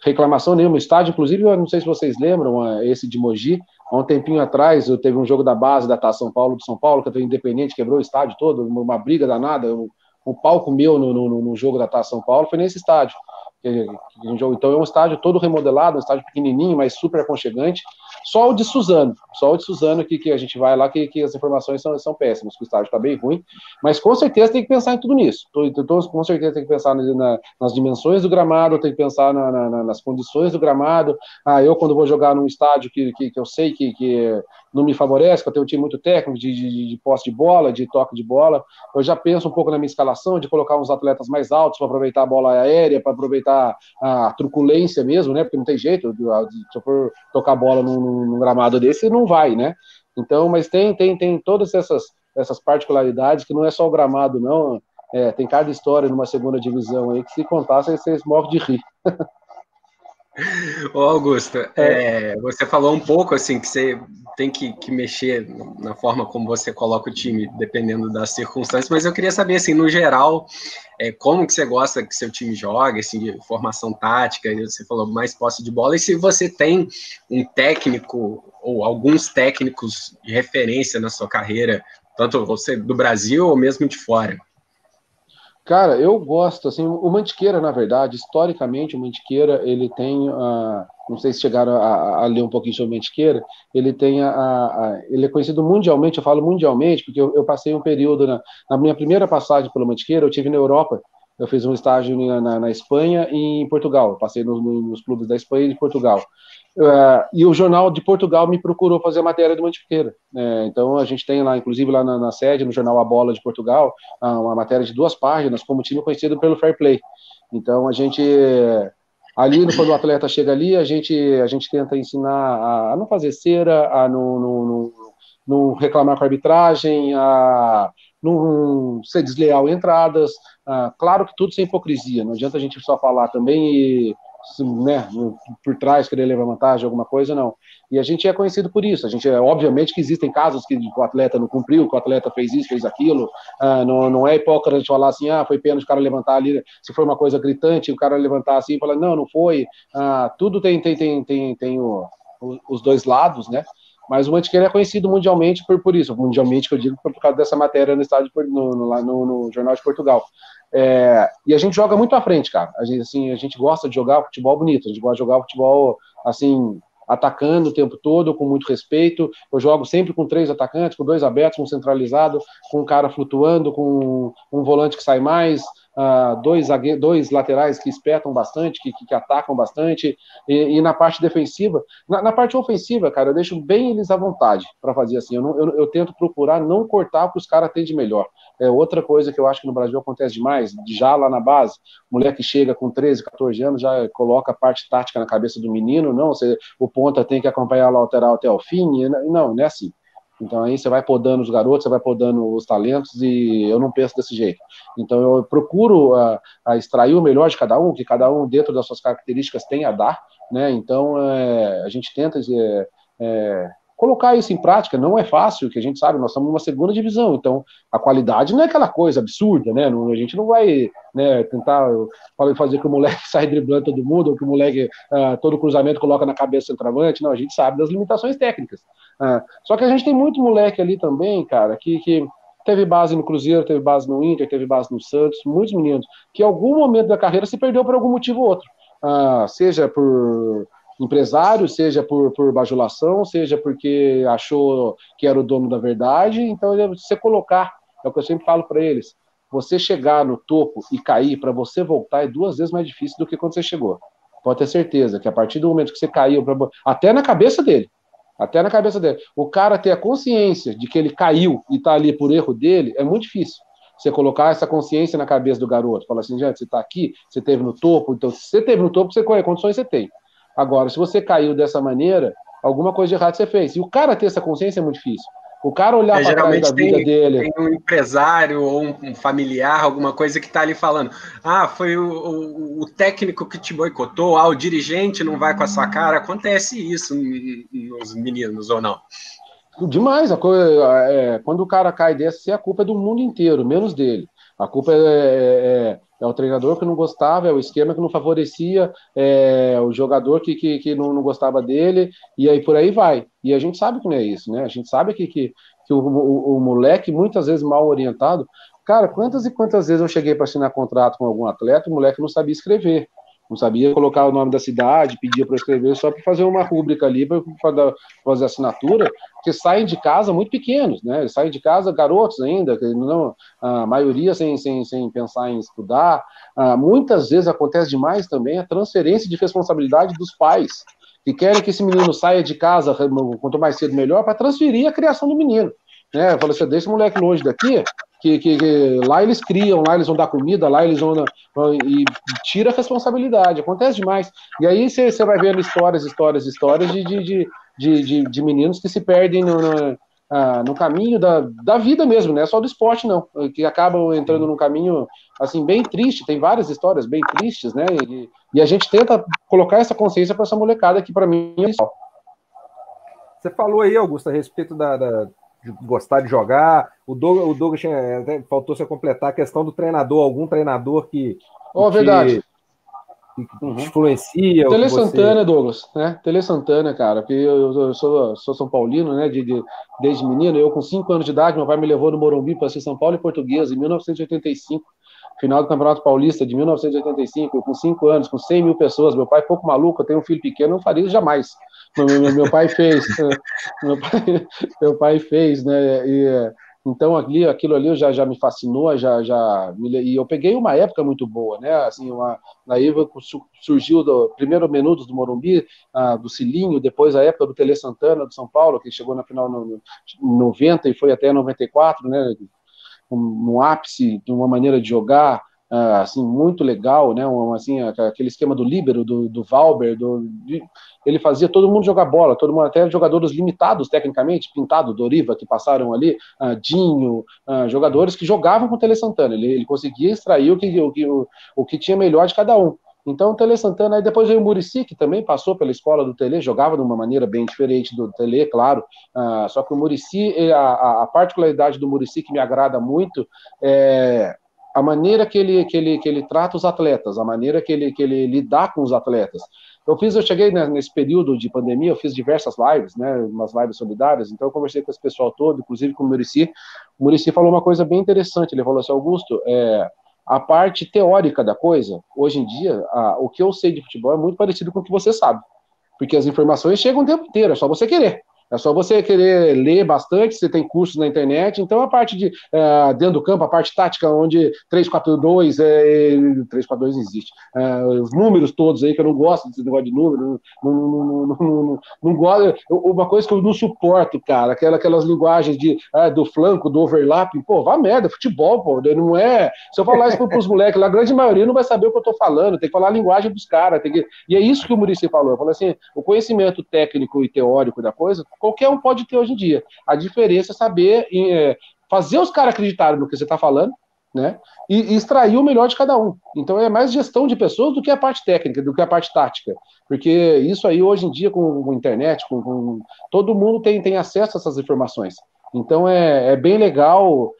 reclamação nenhuma. O estádio, inclusive, eu não sei se vocês lembram, esse de Mogi, há um tempinho atrás, eu teve um jogo da base da Taça São Paulo, de São Paulo, que foi independente, quebrou o estádio todo, uma briga danada, um, um palco meu no, no, no jogo da Taça São Paulo foi nesse estádio. Então é um estádio todo remodelado, um estádio pequenininho, mas super aconchegante. Só o de Suzano, só o de Suzano que, que a gente vai lá, que, que as informações são, são péssimas, que o estádio está bem ruim, mas com certeza tem que pensar em tudo nisso. Tô, com certeza tem que pensar na, nas dimensões do gramado, tem que pensar na, na, nas condições do gramado. Ah, eu quando vou jogar num estádio que, que, que eu sei que, que não me favorece, que eu tenho um time muito técnico de, de, de posse de bola, de toque de bola. Eu já penso um pouco na minha escalação, de colocar uns atletas mais altos para aproveitar a bola aérea, para aproveitar a truculência mesmo, né? Porque não tem jeito, se eu for tocar bola num, num gramado desse, não vai, né? Então, mas tem, tem, tem todas essas, essas particularidades que não é só o gramado, não. É, tem cada história numa segunda divisão aí que se contar, vocês morrem de rir. Ô Augusto, é. é, você falou um pouco assim que você tem que, que, mexer na forma como você coloca o time, dependendo das circunstâncias, mas eu queria saber, assim, no geral, é, como que você gosta que seu time joga, assim, de formação tática, você falou mais posse de bola, e se você tem um técnico ou alguns técnicos de referência na sua carreira, tanto você do Brasil ou mesmo de fora. Cara, eu gosto, assim, o Mantiqueira, na verdade, historicamente, o Mantiqueira, ele tem, uh, não sei se chegaram a, a, ler um pouquinho sobre o Mantiqueira, ele tem, a, a, ele é conhecido mundialmente, eu falo mundialmente, porque eu, eu passei um período, na, na, minha primeira passagem pelo Mantiqueira, eu tive na Europa, eu fiz um estágio na, na Espanha e em Portugal. Passei nos, nos clubes da Espanha e de Portugal. Uh, e o jornal de Portugal me procurou fazer matéria do Mantiqueira. É, então a gente tem lá, inclusive lá na, na, sede, no jornal A Bola de Portugal, uma matéria de duas páginas, como time conhecido pelo Fair Play. Então a gente ali quando o atleta chega ali, a gente a gente tenta ensinar a, a não fazer cera, a não, não, não, não reclamar com a arbitragem, a não ser desleal em entradas. Ah, claro que tudo sem hipocrisia, não adianta a gente só falar também e né, por trás querer levar vantagem, alguma coisa, não. E a gente é conhecido por isso. A gente é, obviamente que existem casos que o atleta não cumpriu, que o atleta fez isso, fez aquilo. Ah, não, não é hipócrita falar assim, ah, foi pena o cara levantar ali, se for uma coisa gritante, o cara levantar assim e falar, não, não foi. Ah, tudo tem, tem, tem, tem, tem o, os dois lados, né? Mas o Mantiqueira é conhecido mundialmente por, por isso, mundialmente que eu digo por causa dessa matéria no, estádio, no, no, no, no Jornal de Portugal. É, e a gente joga muito à frente, cara. A gente, assim, a gente gosta de jogar futebol bonito, a gente gosta de jogar futebol assim, atacando o tempo todo, com muito respeito. Eu jogo sempre com três atacantes, com dois abertos, um centralizado, com um cara flutuando, com um volante que sai mais, uh, dois, dois laterais que espetam bastante, que, que, que atacam bastante, e, e, na parte defensiva, na, na, parte ofensiva, cara, eu deixo bem eles à vontade para fazer assim. Eu, não, eu, eu, tento procurar não cortar que os caras têm de melhor. É outra coisa que eu acho que no Brasil acontece demais, já lá na base, mulher que chega com 13, 14 anos já coloca a parte tática na cabeça do menino, não, você, o ponta tem que acompanhar a lateral até o fim, não, não é assim. Então aí você vai podando os garotos, você vai podando os talentos e eu não penso desse jeito. Então eu procuro a, ah, a extrair o melhor de cada um, que cada um dentro das suas características tem a dar, né? Então é, a gente tenta é, é, colocar isso em prática. Não é fácil, que a gente sabe, nós estamos numa segunda divisão, então a qualidade não é aquela coisa absurda, né? Não, a gente não vai né, tentar fazer que o moleque saia driblando todo mundo, ou que o moleque uh, todo cruzamento coloca na cabeça do centroavante. Não, a gente sabe das limitações técnicas. Uh, só que a gente tem muito moleque ali também, cara, que, que teve base no Cruzeiro, teve base no Inter, teve base no Santos, muitos meninos, que em algum momento da carreira se perdeu por algum motivo ou outro. Uh, seja por empresário, seja por, por bajulação, seja porque achou que era o dono da verdade. Então, você colocar, é o que eu sempre falo para eles, você chegar no topo e cair, para você voltar é duas vezes mais difícil do que quando você chegou. Pode ter certeza que a partir do momento que você caiu, até na cabeça dele, até na cabeça dele, o cara ter a consciência de que ele caiu e está ali por erro dele, é muito difícil. Você colocar essa consciência na cabeça do garoto, falar assim, gente, você está aqui, você teve no topo, então se você teve no topo, você qual condições você tem. Agora, se você caiu dessa maneira, alguma coisa de errado você fez. E o cara ter essa consciência é muito difícil. O cara olhar é, para trás da vida tem, dele. Tem um empresário ou um, familiar, alguma coisa que está ali falando. Ah, foi o, o, o, técnico que te boicotou, ah, o dirigente não vai com a sua cara. Acontece isso nos meninos ou não? Demais. A coisa, é, quando o cara cai dessa, a culpa é do mundo inteiro, menos dele. A culpa é, é, é, o treinador que não gostava, é o esquema que não favorecia, é o jogador que, que, que não, não, gostava dele, e aí por aí vai. E a gente sabe que não é isso, né? A gente sabe que, que, que o, o, o moleque, muitas vezes mal orientado, cara, quantas e quantas vezes eu cheguei para assinar contrato com algum atleta, o moleque não sabia escrever não sabia colocar o nome da cidade, pedia para escrever só para fazer uma rúbrica ali, para fazer assinatura, que saem de casa muito pequenos, né? Eles saem de casa garotos ainda, não, a maioria sem, sem, sem pensar em estudar. Ah, muitas vezes acontece demais também a transferência de responsabilidade dos pais, que querem que esse menino saia de casa, quanto mais cedo melhor, para transferir a criação do menino. Né? Fala assim, deixa o moleque longe daqui, que, que, que, lá eles criam, lá eles vão dar comida, lá eles vão. E tira a responsabilidade, acontece demais. E aí você vai vendo histórias, histórias, histórias de, de, de, de, de meninos que se perdem no, no, ah, no caminho da, da vida mesmo, não é só do esporte, não, que acabam entrando num caminho assim bem triste. Tem várias histórias bem tristes, né? E, e a gente tenta colocar essa consciência para essa molecada que, para mim, é Você falou aí, Augusto, a respeito da, da de gostar de jogar. O Douglas, o Douglas tinha, faltou se completar a questão do treinador, algum treinador que. Ó, oh, verdade. Que, que uhum. influencia. Tele Santana, Douglas, né? Tele Santana, cara, porque eu, eu sou, sou São Paulino, né? De, de, desde menino, eu com 5 anos de idade, meu pai me levou no Morumbi para ser São Paulo e Portuguesa, em 1985 final do Campeonato Paulista de 1985, eu com 5 anos, com 100 mil pessoas, meu pai pouco maluco, eu tenho um filho pequeno, não faria isso jamais. Meu, meu, pai fez, meu pai, meu pai fez, né? E, Então ali, aquilo ali já, já me fascinou, já, já e eu peguei uma época muito boa, né? Assim, uma, Iva surgiu do primeiro Menudos do Morumbi, do Cilinho, depois a época do Tele Santana do São Paulo, que chegou na final no, no 90 e foi até 94, né? Um, um ápice de uma maneira de jogar, assim, muito legal, né? Um, assim, aquele esquema do líbero, do, do Valber, do, de, ele fazia todo mundo jogar bola, todo mundo, até jogadores limitados tecnicamente, Pintado, Doriva, que passaram ali, uh, Dinho, uh, jogadores que jogavam com o Tele Santana. Ele, ele conseguia extrair o que, o, que, o, o que tinha melhor de cada um. Então, o Tele Santana, aí depois veio o Murici, que também passou pela escola do Tele, jogava de uma maneira bem diferente do Tele, claro. Uh, só que o Murici, a, a, particularidade do Murici que me agrada muito é a maneira que ele, que, ele, que ele trata os atletas, a maneira que ele, que ele lidar com os atletas. Eu fiz, eu cheguei né, nesse período de pandemia, eu fiz diversas lives, né, umas lives solidárias, então eu conversei com esse pessoal todo, inclusive com o Murici. O Murici falou uma coisa bem interessante, ele falou assim, Augusto, é, a parte teórica da coisa, hoje em dia, a, o que eu sei de futebol é muito parecido com o que você sabe, porque as informações chegam o tempo inteiro, é só você querer. É só você querer ler bastante, você tem cursos na internet. Então, a parte de uh, dentro do campo, a parte tática, onde 342, é, 342 existe. Uh, os números todos aí, que eu não gosto desse negócio de número, não, não, não, não, gosto. Uma coisa que eu não suporto, cara, aquela, aquelas linguagens de, uh, do flanco, do overlap. Pô, vá merda, futebol, pô. Não é. Se eu falar isso para os moleques, a grande maioria não vai saber o que eu estou falando, tem que falar a linguagem dos caras. Que... E é isso que o Murici falou. Falei assim: o conhecimento técnico e teórico da coisa qualquer um pode ter hoje em dia. A diferença é saber é, fazer os caras acreditarem no que você está falando, né? E, e, extrair o melhor de cada um. Então é mais gestão de pessoas do que a parte técnica, do que a parte tática. Porque isso aí, hoje em dia, com, com internet, com, com, todo mundo tem, tem acesso a essas informações. Então é, é bem legal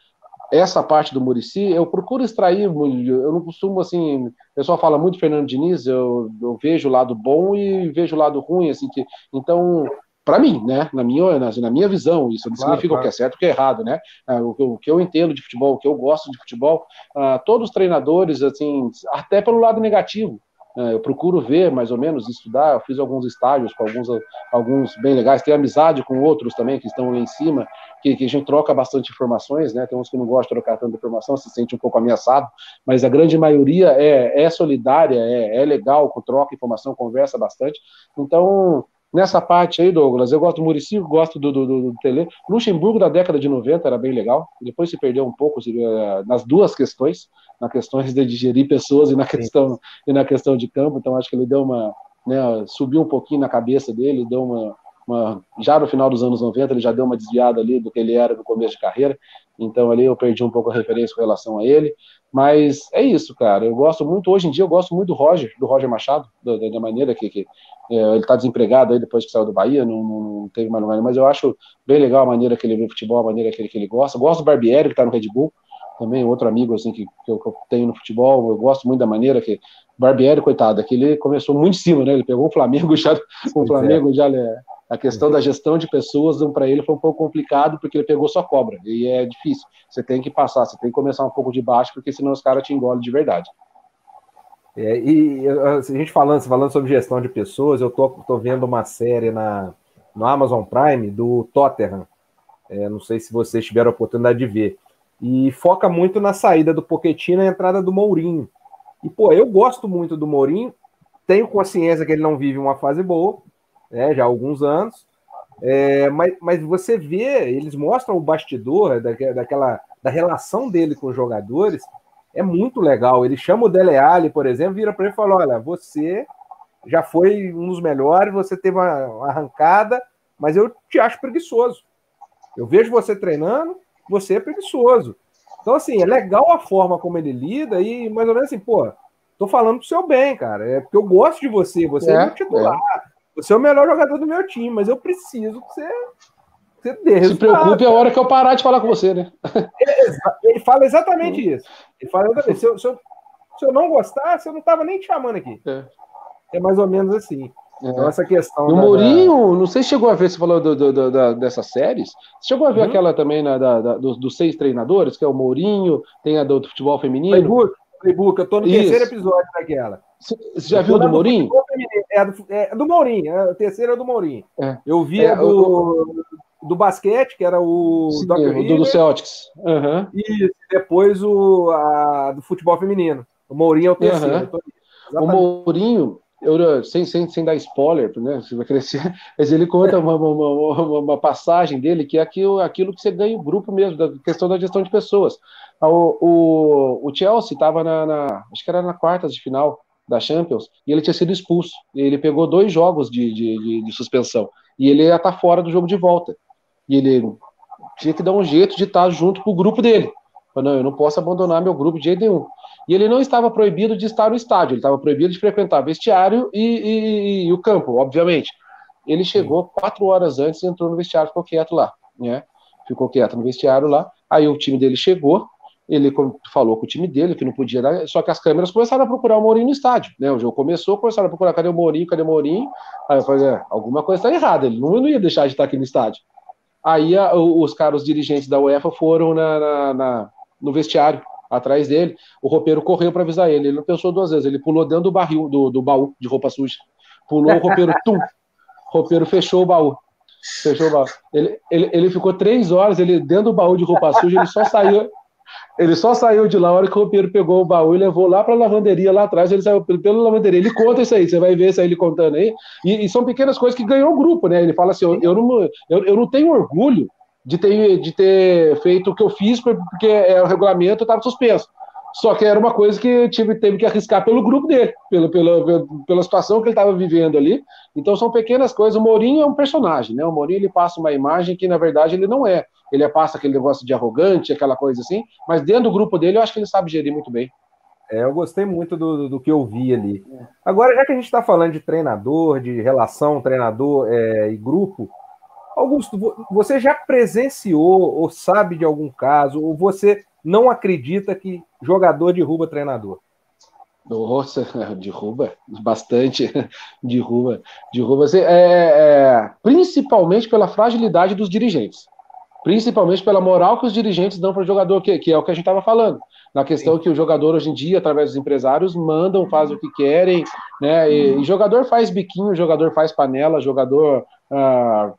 essa parte do Murici, eu procuro extrair, eu não costumo assim, o pessoal fala muito Fernando Diniz, eu, eu vejo o lado bom e vejo o lado ruim, assim, que, então para mim, né? Na minha, na, na, minha visão, isso não claro, significa claro. o que é certo o que é errado, né? Ah, o, o, que eu entendo de futebol, o que eu gosto de futebol, uh, todos os treinadores, assim, até pelo lado negativo, uh, eu procuro ver mais ou menos, estudar. Eu fiz alguns estágios com alguns, alguns bem legais, tenho amizade com outros também que estão lá em cima, que, que, a gente troca bastante informações, né? Tem uns que não gostam de trocar tanta informação, se sente um pouco ameaçado, mas a grande maioria é, é solidária, é, é legal, troca informação, conversa bastante. Então, Nessa parte aí, Douglas, eu gosto do Murici, gosto do, do, do, do Tele. Luxemburgo da década de 90 era bem legal, depois se perdeu um pouco uh, nas duas questões, na questão de digerir pessoas e na questão, e na questão de campo, então acho que ele deu uma, né, subiu um pouquinho na cabeça dele, deu uma, uma, já no final dos anos 90 ele já deu uma desviada ali do que ele era no começo de carreira, então ali eu perdi um pouco a referência com relação a ele, mas é isso, cara, eu gosto muito, hoje em dia eu gosto muito do Roger, do Roger Machado, da, da maneira que, que é, ele está desempregado aí depois que saiu do Bahia, não, não teve mais lugar, mas eu acho bem legal a maneira que ele vê futebol, a maneira que ele, que ele gosta. Gosto do Barbieri, que está no Red Bull, também outro amigo assim que, que, eu, que, eu, tenho no futebol. Eu gosto muito da maneira que Barbieri, coitado, que ele começou muito em cima, né? Ele pegou o Flamengo já, o Flamengo é. já a questão da gestão de pessoas para ele foi um pouco complicado porque ele pegou só cobra e é difícil. Você tem que passar, você tem que começar um pouco de baixo porque senão os caras te engolem de verdade. É, e a gente falando, falando sobre gestão de pessoas, eu tô, tô vendo uma série na, no Amazon Prime do Tottenham. É, não sei se vocês tiveram a oportunidade de ver. E foca muito na saída do Pochettino e a entrada do Mourinho. E, pô, eu gosto muito do Mourinho, tenho consciência que ele não vive uma fase boa, né, já há alguns anos, é, mas, mas você vê, eles mostram o bastidor daquela, da relação dele com os jogadores, é muito legal. Ele chama o Dele Alli, por exemplo, vira para ele e fala: Olha, você já foi um dos melhores, você teve uma arrancada, mas eu te acho preguiçoso. Eu vejo você treinando, você é preguiçoso. Então, assim, é legal a forma como ele lida e mais ou menos assim, pô, tô falando pro seu bem, cara. É porque eu gosto de você, você é, é meu titular. É. Você é o melhor jogador do meu time, mas eu preciso que você você dê Se preocupe a hora que eu parar de falar com você, né? Ele, ele fala exatamente isso. Ele fala exatamente. Se eu, se eu, se eu não gostasse, eu não estava nem te chamando aqui. É. é mais ou menos assim. É. Então, essa questão. O Mourinho, da... não sei se chegou a ver, você falou do, do, do, da, dessas séries. Você chegou a ver uhum. aquela também na, da, da dos, dos, seis treinadores, que é o Mourinho, tem a do, futebol feminino. Playbook, Playbook, eu tô no Isso. terceiro episódio daquela. Você já viu do Mourinho? É do, é do Mourinho, é, o terceiro é do Mourinho. É. Eu vi é, do, do basquete, que era o Sim, do, do Celtics. Uhum. E depois o a, do futebol feminino. O Mourinho é o terceiro. Uhum. O Mourinho, eu, sem, sem, sem dar spoiler, né? Você vai crescer, mas ele conta uma, uma, uma, uma, passagem dele que é aquilo, aquilo que você ganha o grupo mesmo, da questão da gestão de pessoas. O, o, o Chelsea estava na, na, acho que era na quartas de final da Champions, e ele tinha sido expulso. Ele pegou dois jogos de, de, de, de suspensão, e ele ia estar tá fora do jogo de volta. E ele tinha que dar um jeito de estar junto com o grupo dele. Não, eu não posso abandonar meu grupo de jeito nenhum. E ele não estava proibido de estar no estádio, ele estava proibido de frequentar vestiário e, e, e, o campo, obviamente. Ele chegou quatro horas antes e entrou no vestiário, ficou quieto lá, né? Ficou quieto no vestiário lá. Aí o time dele chegou, ele falou com o time dele que não podia dar, só que as câmeras começaram a procurar o Mourinho no estádio, né? O jogo começou, começaram a procurar cadê o Mourinho, cadê o Mourinho? Aí eu falei, é, alguma coisa está errada, ele não, não, ia deixar de estar aqui no estádio. Aí a, os caras, os dirigentes da UEFA foram na, na, na, no vestiário atrás dele, o roupeiro correu para avisar ele, ele não pensou duas vezes, ele pulou dentro do barril, do, do baú de roupa suja, pulou o roupeiro, tum, o roupeiro fechou o baú, fechou o baú. Ele, ele, ele ficou três horas, ele dentro do baú de roupa suja, ele só saiu, ele só saiu de lá a hora que o roupeiro pegou o baú e levou lá para a lavanderia lá atrás. Ele saiu pela lavanderia. Ele conta isso aí, você vai ver isso aí ele contando aí. E, e são pequenas coisas que ganhou o grupo, né? Ele fala assim: eu, eu, não, eu, eu não tenho orgulho de ter, de ter feito o que eu fiz, porque é, o regulamento estava suspenso. Só que era uma coisa que tive, teve que arriscar pelo grupo dele, pelo, pela, pela situação que ele estava vivendo ali. Então são pequenas coisas. O Mourinho é um personagem, né? O Mourinho ele passa uma imagem que na verdade ele não é. Ele passa aquele negócio de arrogante, aquela coisa assim, mas dentro do grupo dele eu acho que ele sabe gerir muito bem. É, eu gostei muito do, do que eu vi ali. Agora, já que a gente está falando de treinador, de relação treinador é, e grupo, Augusto, você já presenciou ou sabe de algum caso, ou você não acredita que jogador derruba treinador? Nossa, derruba bastante, derruba, derruba. É, é, principalmente pela fragilidade dos dirigentes, principalmente pela moral que os dirigentes dão para o jogador, que, que é o que a gente estava falando. Na questão que o jogador hoje em dia, através dos empresários, mandam, fazem o que querem, né? E, e jogador faz biquinho, jogador faz panela, jogador ah,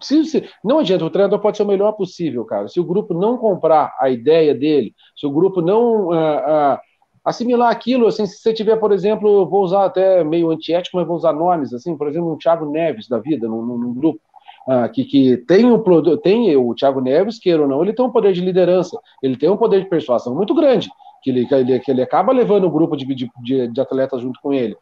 se, não adianta, o treinador pode ser o melhor possível, cara. Se o grupo não comprar a ideia dele, se o grupo não uh, uh, assimilar aquilo, assim, se você tiver, por exemplo, vou usar até meio antiético, mas vou usar nomes, assim, por exemplo, um Thiago Neves da vida, num, num grupo, uh, que, que tem, o, tem o Thiago Neves, queira ou não, ele tem um poder de liderança, ele tem um poder de persuasão muito grande, que ele, que ele, que ele acaba levando o grupo de, de, de atletas junto com ele.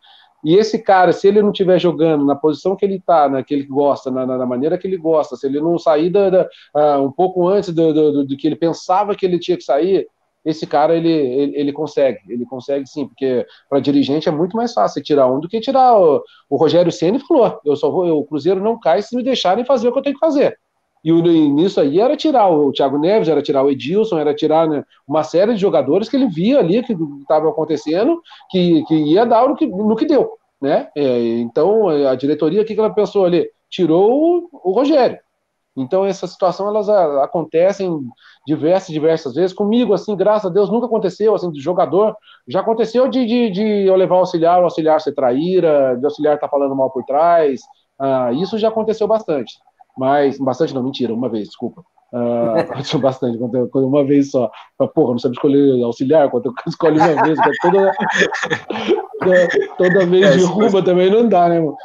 E esse cara, se ele não estiver jogando na posição que ele está, né, que ele gosta, na, na, maneira que ele gosta, se ele não sair da, da, uh, um pouco antes do, do, do, que ele pensava que ele tinha que sair, esse cara ele, ele, ele consegue, ele consegue sim, porque para dirigente é muito mais fácil tirar um do que tirar o, o Rogério Ceni falou, eu só vou, eu, o Cruzeiro não cai se me deixarem fazer o que eu tenho que fazer. E o, nisso aí era tirar o Thiago Neves, era tirar o Edilson, era tirar né, uma série de jogadores que ele via ali que estava acontecendo, que, que ia dar no que, no que deu. Né? É, então, a diretoria, o que, que ela pensou ali? Tirou o, o Rogério. Então, essa situação, elas a, acontecem diversas, diversas vezes. Comigo, assim, graças a Deus, nunca aconteceu, assim, de jogador. Já aconteceu de, de, de eu levar o auxiliar, o auxiliar ser traíra, de auxiliar estar tá falando mal por trás. Ah, isso já aconteceu bastante. Mas, bastante não, mentira, uma vez, desculpa. Uh, bastante, quando, quando uma vez só. Porra, não sabe escolher auxiliar, quando eu escolhi uma vez, toda, toda vez é, derruba também não dá, né, mano?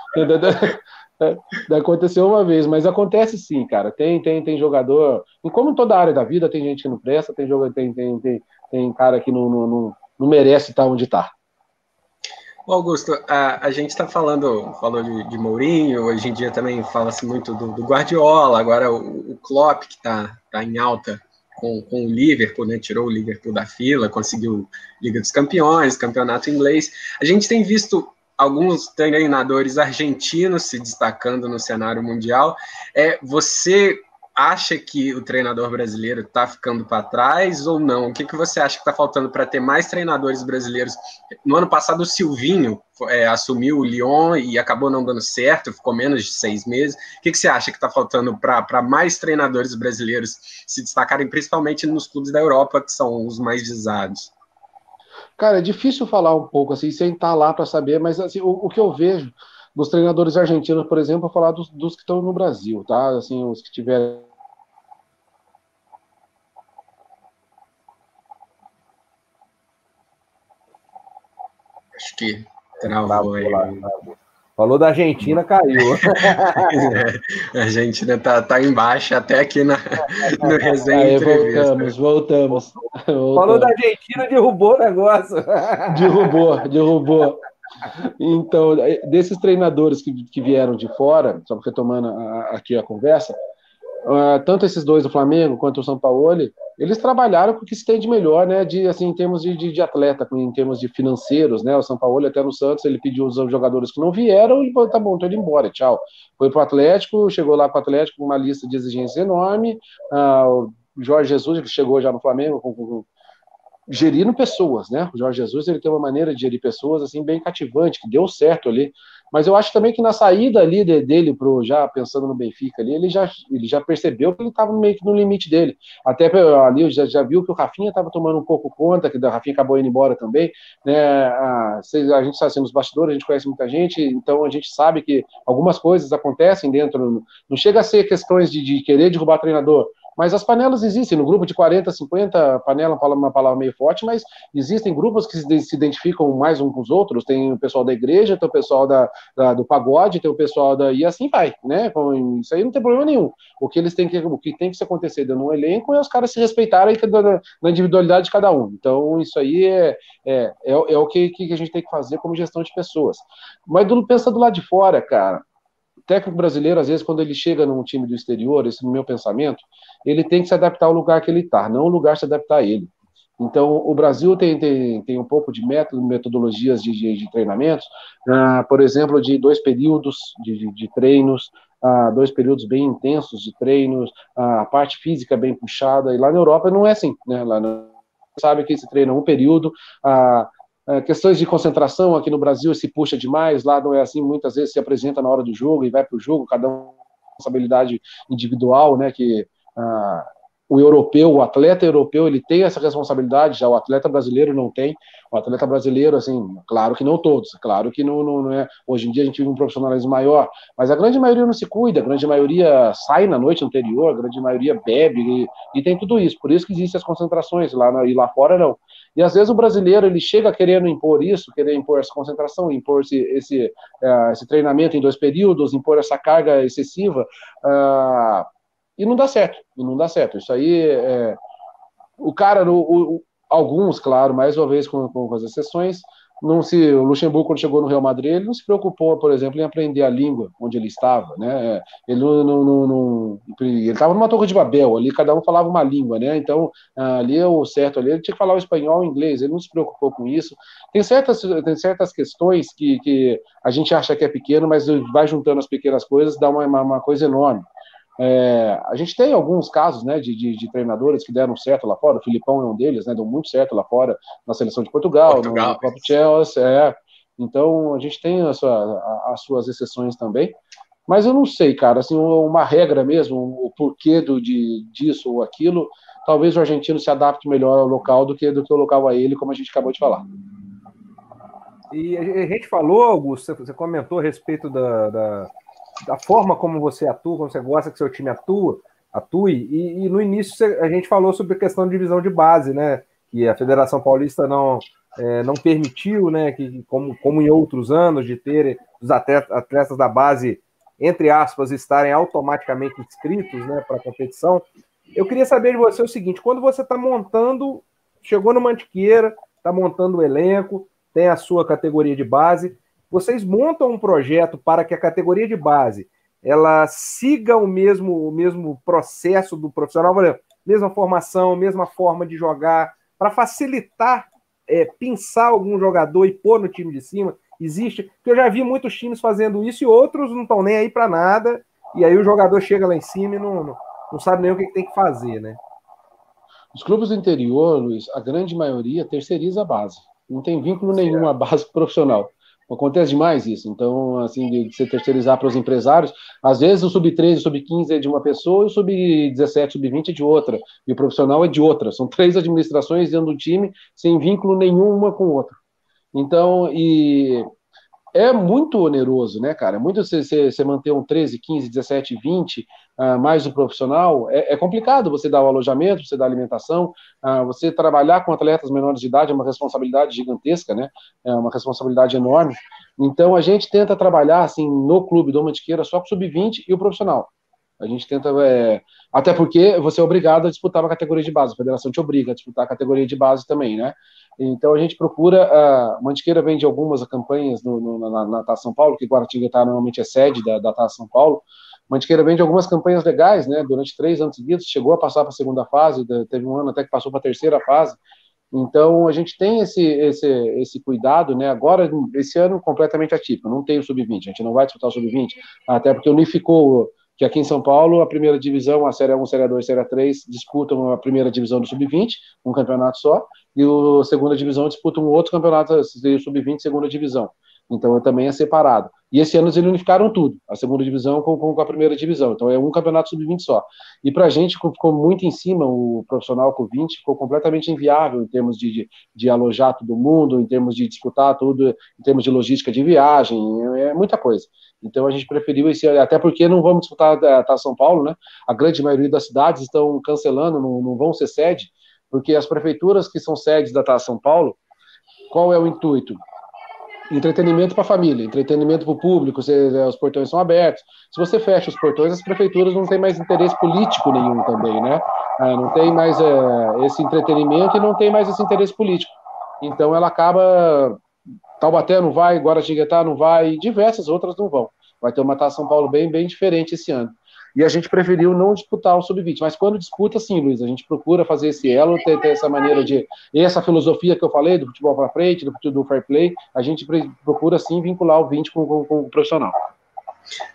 Aconteceu uma vez, mas acontece sim, cara. Tem, tem, tem jogador. E como em toda área da vida, tem gente que não presta, tem, jogador, tem, tem, tem, tem cara que não, não, não, não merece estar onde está. Augusto, a, a gente está falando, falou de, de, Mourinho, hoje em dia também fala-se muito do, do, Guardiola, agora o, o Klopp, que está tá em alta com, com o Liverpool, né, tirou o Liverpool da fila, conseguiu Liga dos Campeões, campeonato inglês. A gente tem visto alguns treinadores argentinos se destacando no cenário mundial. É, você acha que o treinador brasileiro está ficando para trás ou não? O que, que você acha que está faltando para ter mais treinadores brasileiros? No ano passado, o Silvinho é, assumiu o Lyon e acabou não dando certo, ficou menos de seis meses. O que, que você acha que está faltando para mais treinadores brasileiros se destacarem, principalmente nos clubes da Europa, que são os mais visados? Cara, é difícil falar um pouco assim, sem estar lá para saber, mas assim, o, o que eu vejo dos treinadores argentinos, por exemplo, falar dos, dos que estão no Brasil, tá? Assim, os que tiveram Acho que travou aí. Falou da Argentina, caiu. é, a Argentina tá, tá embaixo até aqui na, no resenha Aí, voltamos, voltamos, voltamos. Falou da Argentina, derrubou o negócio. Derrubou, derrubou. Então, desses treinadores que, que vieram de fora, só retomando a, aqui a conversa, uh, tanto esses dois do Flamengo quanto o São Paulo, eles trabalharam com o que se tem de melhor, né? De assim, em termos de, de, de, atleta, em termos de financeiros, né? O São Paulo até no Santos ele pediu os jogadores que não vieram e tá bom, tô indo embora, tchau. Foi pro Atlético, chegou lá pro Atlético com uma lista de exigências enorme. O Jorge Jesus, que chegou já no Flamengo com, com, gerindo pessoas, né? O Jorge Jesus ele tem uma maneira de gerir pessoas assim bem cativante, que deu certo ali. Mas eu acho também que na saída ali de, dele pro já pensando no Benfica ali, ele já, ele já percebeu que ele estava meio que no limite dele. Até ali já, já viu que o Rafinha estava tomando um pouco conta, que o Rafinha acabou indo embora também. Né? A, a gente está sendo os bastidores, a gente conhece muita gente, então a gente sabe que algumas coisas acontecem dentro. Não chega a ser questões de, de querer derrubar treinador, mas as panelas existem, no grupo de 40, 50, panela é uma palavra meio forte, mas existem grupos que se identificam mais uns com os outros, tem o pessoal da igreja, tem o pessoal da, da, do pagode, tem o pessoal da... e assim vai, né? Isso aí não tem problema nenhum. O que eles têm que, o que tem que se acontecer dentro um elenco é os caras se respeitarem na, na individualidade de cada um. Então, isso aí é, é, é, é o que, que a gente tem que fazer como gestão de pessoas. Mas do, pensa do lado de fora, cara, técnico brasileiro, às vezes, quando ele chega num time do exterior, esse no meu pensamento, ele tem que se adaptar ao lugar que ele está, não o lugar se adaptar a ele. Então, o Brasil tem, tem, tem um pouco de método, metodologias de, de, de treinamentos, uh, por exemplo, de dois períodos de, de, treinos, uh, dois períodos bem intensos de treinos, uh, a parte física bem puxada, e lá na Europa não é assim, né? Lá na, sabe que se treina um período, uh, questões de concentração aqui no Brasil se puxa demais, lá não é assim, muitas vezes se apresenta na hora do jogo e vai para o jogo, cada um responsabilidade individual, né, que ah, o europeu, o atleta europeu, ele tem essa responsabilidade, já o atleta brasileiro não tem. O atleta brasileiro, assim, claro que não todos, claro que não, não, não é. Hoje em dia a gente vive um profissionalismo maior, mas a grande maioria não se cuida, a grande maioria sai na noite anterior, a grande maioria bebe e, e tem tudo isso. Por isso que existem as concentrações lá na, e lá fora não. E às vezes o brasileiro ele chega querendo impor isso, querer impor essa concentração, impor esse, esse, uh, esse treinamento em dois períodos, impor essa carga excessiva. Uh, e não dá certo, e não dá certo. Isso aí é. O cara, o, o, alguns, claro, mais uma vez com, com as exceções, não se, o Luxemburgo, quando chegou no Real Madrid, ele não se preocupou, por exemplo, em aprender a língua onde ele estava, né? Ele não, não, não, ele estava numa torre de Babel, ali cada um falava uma língua, né? Então, ali é o certo ali, ele tinha que falar o espanhol o inglês, ele não se preocupou com isso. Tem certas, tem certas questões que, que a gente acha que é pequeno, mas vai juntando as pequenas coisas, dá uma, uma coisa enorme. É, a gente tem alguns casos né, de, de, de, treinadores que deram certo lá fora, o Filipão é um deles, né, deu muito certo lá fora na seleção de Portugal, Portugal. no próprio Chelsea. É. Então a gente tem a sua, as suas exceções também. Mas eu não sei, cara, assim, uma regra mesmo, o porquê do, de, disso ou aquilo, talvez o argentino se adapte melhor ao local do que, do que o local a ele, como a gente acabou de falar. E a gente falou, Augusto, você comentou a respeito da, da da forma como você atua, como você gosta que seu time atua, atue. E, e no início a gente falou sobre a questão de divisão de base, né? Que a Federação Paulista não, é, não permitiu, né? Que, como, como em outros anos, de ter os atletas, da base, entre aspas, estarem automaticamente inscritos né, para a competição. Eu queria saber de você o seguinte: quando você está montando, chegou no Mantiqueira, está montando o elenco, tem a sua categoria de base, vocês montam um projeto para que a categoria de base ela siga o mesmo, o mesmo processo do profissional, mesma formação, mesma forma de jogar, para facilitar, é, pensar algum jogador e pôr no time de cima. Existe, porque eu já vi muitos times fazendo isso e outros não estão nem aí para nada, e aí o jogador chega lá em cima e não, não, não sabe nem o que, que tem que fazer, né? Os clubes do interior, Luiz, a grande maioria terceiriza a base. Não tem vínculo nenhum à base profissional. Acontece demais isso. Então, assim, de, de se terceirizar para os empresários, às vezes o sub-13, o sub-15 é de uma pessoa e o sub-17, sub-20 é de outra. E o profissional é de outra. São três administrações dentro do time, sem vínculo nenhum uma com outra. Então, e é muito oneroso, né, cara? Muito você, manter um 13, 15, 17, 20, uh, mais um profissional, é, é, complicado você dar o alojamento, você dar alimentação, uh, você trabalhar com atletas menores de idade é uma responsabilidade gigantesca, né? É uma responsabilidade enorme. Então a gente tenta trabalhar assim no clube do Mantiqueira só com sub-20 e o profissional. A gente tenta, é, até porque você é obrigado a disputar uma categoria de base, a federação te obriga a disputar a categoria de base também, né? Então a gente procura, a Mantiqueira vende algumas campanhas no, no, na, na Taça São Paulo, que Guaratinguetá normalmente é sede da, da Taça São Paulo. Mantiqueira vende algumas campanhas legais, né? Durante três anos seguidos, chegou a passar para a segunda fase, teve um ano até que passou para a terceira fase. Então a gente tem esse, esse, esse cuidado, né? Agora, esse ano completamente atípico, não tem o sub-20, a gente não vai disputar o sub-20, até porque unificou que aqui em São Paulo, a primeira divisão, a Série 1, Série 2, Série 3, disputam a primeira divisão do Sub-20, um campeonato só, e a segunda divisão disputa um outro campeonato, o Sub-20, segunda divisão. Então também é separado. E esse ano eles unificaram tudo, a segunda divisão com, com a primeira divisão. Então é um campeonato sub-20 só. E para a gente ficou muito em cima, o profissional com 20 ficou completamente inviável em termos de, de, de, alojar todo mundo, em termos de disputar tudo, em termos de logística de viagem, é muita coisa. Então a gente preferiu esse até porque não vamos disputar a Taça São Paulo, né? A grande maioria das cidades estão cancelando, não, não vão ser sede, porque as prefeituras que são sedes da Taça São Paulo, qual é o intuito? Entretenimento para a família, entretenimento para o público, é, os portões são abertos. Se você fecha os portões, as prefeituras não têm mais interesse político nenhum também, né? Ah, não tem mais é, esse entretenimento e não tem mais esse interesse político. Então ela acaba. Taubaté não vai, Guaratinguetá não vai, e diversas outras não vão. Vai ter uma Taça São Paulo bem, bem diferente esse ano e a gente preferiu não disputar o sub-20. Mas quando disputa, sim, Luiz, a gente procura fazer esse elo, ter, ter essa maneira de. essa filosofia que eu falei, do futebol para frente, do, do fair play, a gente procura sim vincular o 20 com, com, com o profissional.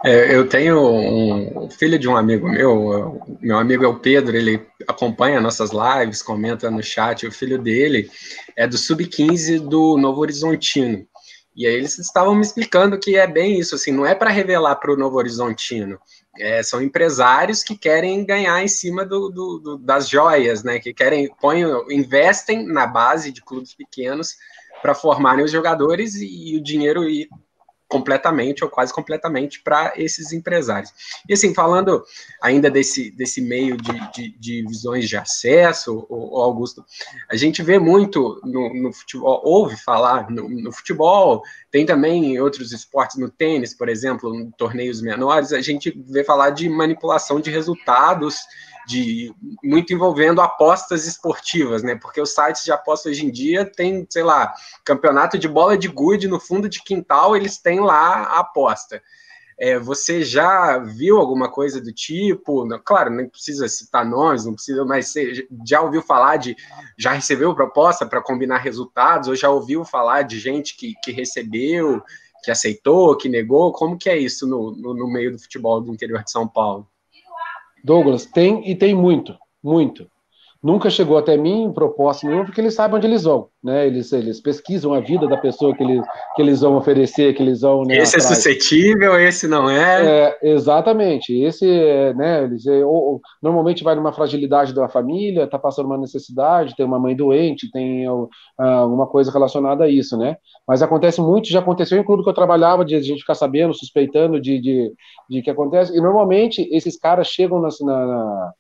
É, eu tenho um filho de um amigo meu, meu amigo é o Pedro, ele acompanha nossas lives, comenta no chat. O filho dele é do sub-15 do Novo Horizontino. E aí eles estavam me explicando que é bem isso, assim, não é para revelar para o Novo Horizontino, é, são empresários que querem ganhar em cima do, do, do, das joias, né? Que querem, põem, investem na base de clubes pequenos para formarem os jogadores e, e o dinheiro ir completamente ou quase completamente para esses empresários. E assim, falando ainda desse, desse meio de, de, de visões de acesso, o, Augusto, a gente vê muito no, no futebol, ouve falar no, no, futebol, tem também em outros esportes, no tênis, por exemplo, em torneios menores, a gente vê falar de manipulação de resultados de muito envolvendo apostas esportivas, né? Porque os sites de aposta hoje em dia tem, sei lá, campeonato de bola de gude no fundo de quintal, eles têm lá a aposta. É, você já viu alguma coisa do tipo? Claro, não precisa citar nomes, não precisa, mas você já ouviu falar de, já recebeu proposta para combinar resultados, ou já ouviu falar de gente que, que recebeu, que aceitou, que negou? Como que é isso no, no, no meio do futebol do interior de São Paulo? Douglas, tem e tem muito, muito. Nunca chegou até mim proposta nenhuma, porque eles sabem onde eles vão, né? Eles, eles pesquisam a vida da pessoa que eles, que eles vão oferecer, que eles vão. Né, esse é atrás. é suscetível, esse não é. é exatamente. Esse, é, né? Eles, é, ou, ou, normalmente vai numa fragilidade da família, está passando uma necessidade, tem uma mãe doente, tem alguma coisa relacionada a isso, né? Mas acontece muito, já aconteceu em clube que eu trabalhava, de a gente ficar sabendo, suspeitando de, de, de que acontece. E normalmente esses caras chegam na, na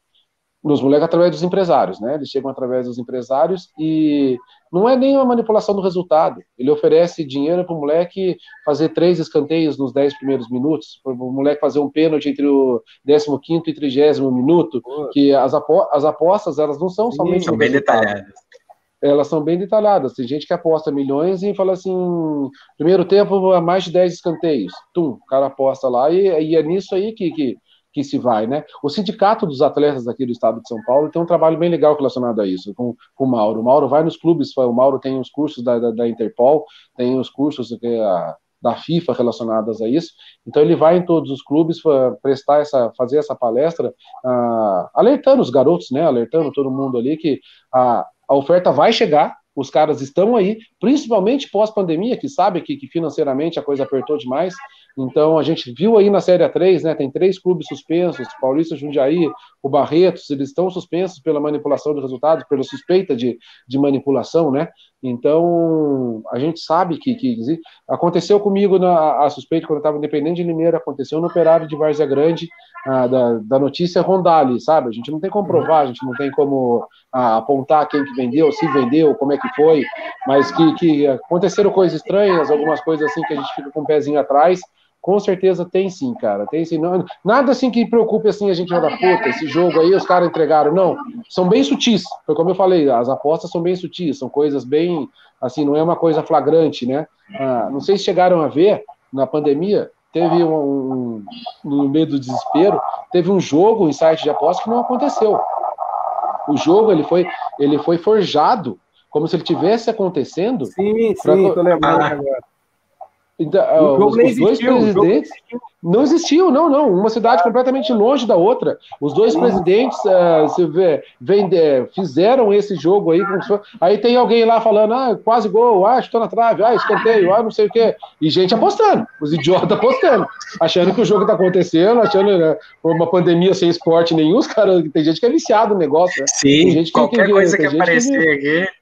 nos moleques através dos empresários, né? Eles chegam através dos empresários e não é nem uma manipulação do resultado. Ele oferece dinheiro para o moleque fazer três escanteios nos dez primeiros minutos, para o moleque fazer um pênalti entre o 15 e 30 minuto, que as, apo as apostas, elas não são somente... São bem detalhadas. Elas são bem detalhadas. Tem gente que aposta milhões e fala assim, primeiro tempo, mais de 10 escanteios. Tum, o cara aposta lá e, e é nisso aí que, que que se vai, né? O sindicato dos atletas aqui do estado de São Paulo tem um trabalho bem legal relacionado a isso, com, com o Mauro. O Mauro vai nos clubes, o Mauro tem os cursos da, da, da Interpol, tem os cursos que a, da FIFA relacionados a isso. Então ele vai em todos os clubes prestar essa, fazer essa palestra, uh, alertando os garotos, né? Alertando todo mundo ali que a, a oferta vai chegar, os caras estão aí, principalmente pós-pandemia, que sabe que, que, financeiramente a coisa apertou demais, Então, a gente viu aí na Série A3, né, tem três clubes suspensos, Paulista, Jundiaí, o Barretos, eles estão suspensos pela manipulação de resultados, pela suspeita de, de manipulação, né? Então, a gente sabe que, que aconteceu comigo na a suspeita quando eu estava independente de Limeira, aconteceu no Operário de Várzea Grande, a, da, da notícia Rondali, sabe? A gente não tem como provar, a gente não tem como a, apontar quem que vendeu, se vendeu, como é que foi, mas que, que aconteceram coisas estranhas, algumas coisas assim que a gente fica com o um pezinho atrás, com certeza tem sim, cara. Tem sim. Não, nada assim que preocupe assim a gente olha, puta, esse jogo aí os caras entregaram. Não, são bem sutis. Foi como eu falei, as apostas são bem sutis, são coisas bem, assim, não é uma coisa flagrante, né? Ah, não sei se chegaram a ver na pandemia, teve um, um, no meio do desespero, teve um jogo em site de apostas que não aconteceu. O jogo ele foi, ele foi forjado como se ele tivesse acontecendo. Sim, sim, pra... tô lembrando agora. Então, os, os dois presidentes não existiu, não, não. Uma cidade completamente longe da outra. Os dois presidentes uh, se vê, vende, fizeram esse jogo aí. Aí tem alguém lá falando, ah, quase gol, ah, estou na trave, ah, escanteio, ah, não sei o quê. E gente apostando, os idiotas apostando, achando que o jogo está acontecendo, achando né, uma pandemia sem esporte nenhum. Os caras, tem gente que é viciado no negócio. Né? Sim, qualquer que, coisa que aparecer que... aqui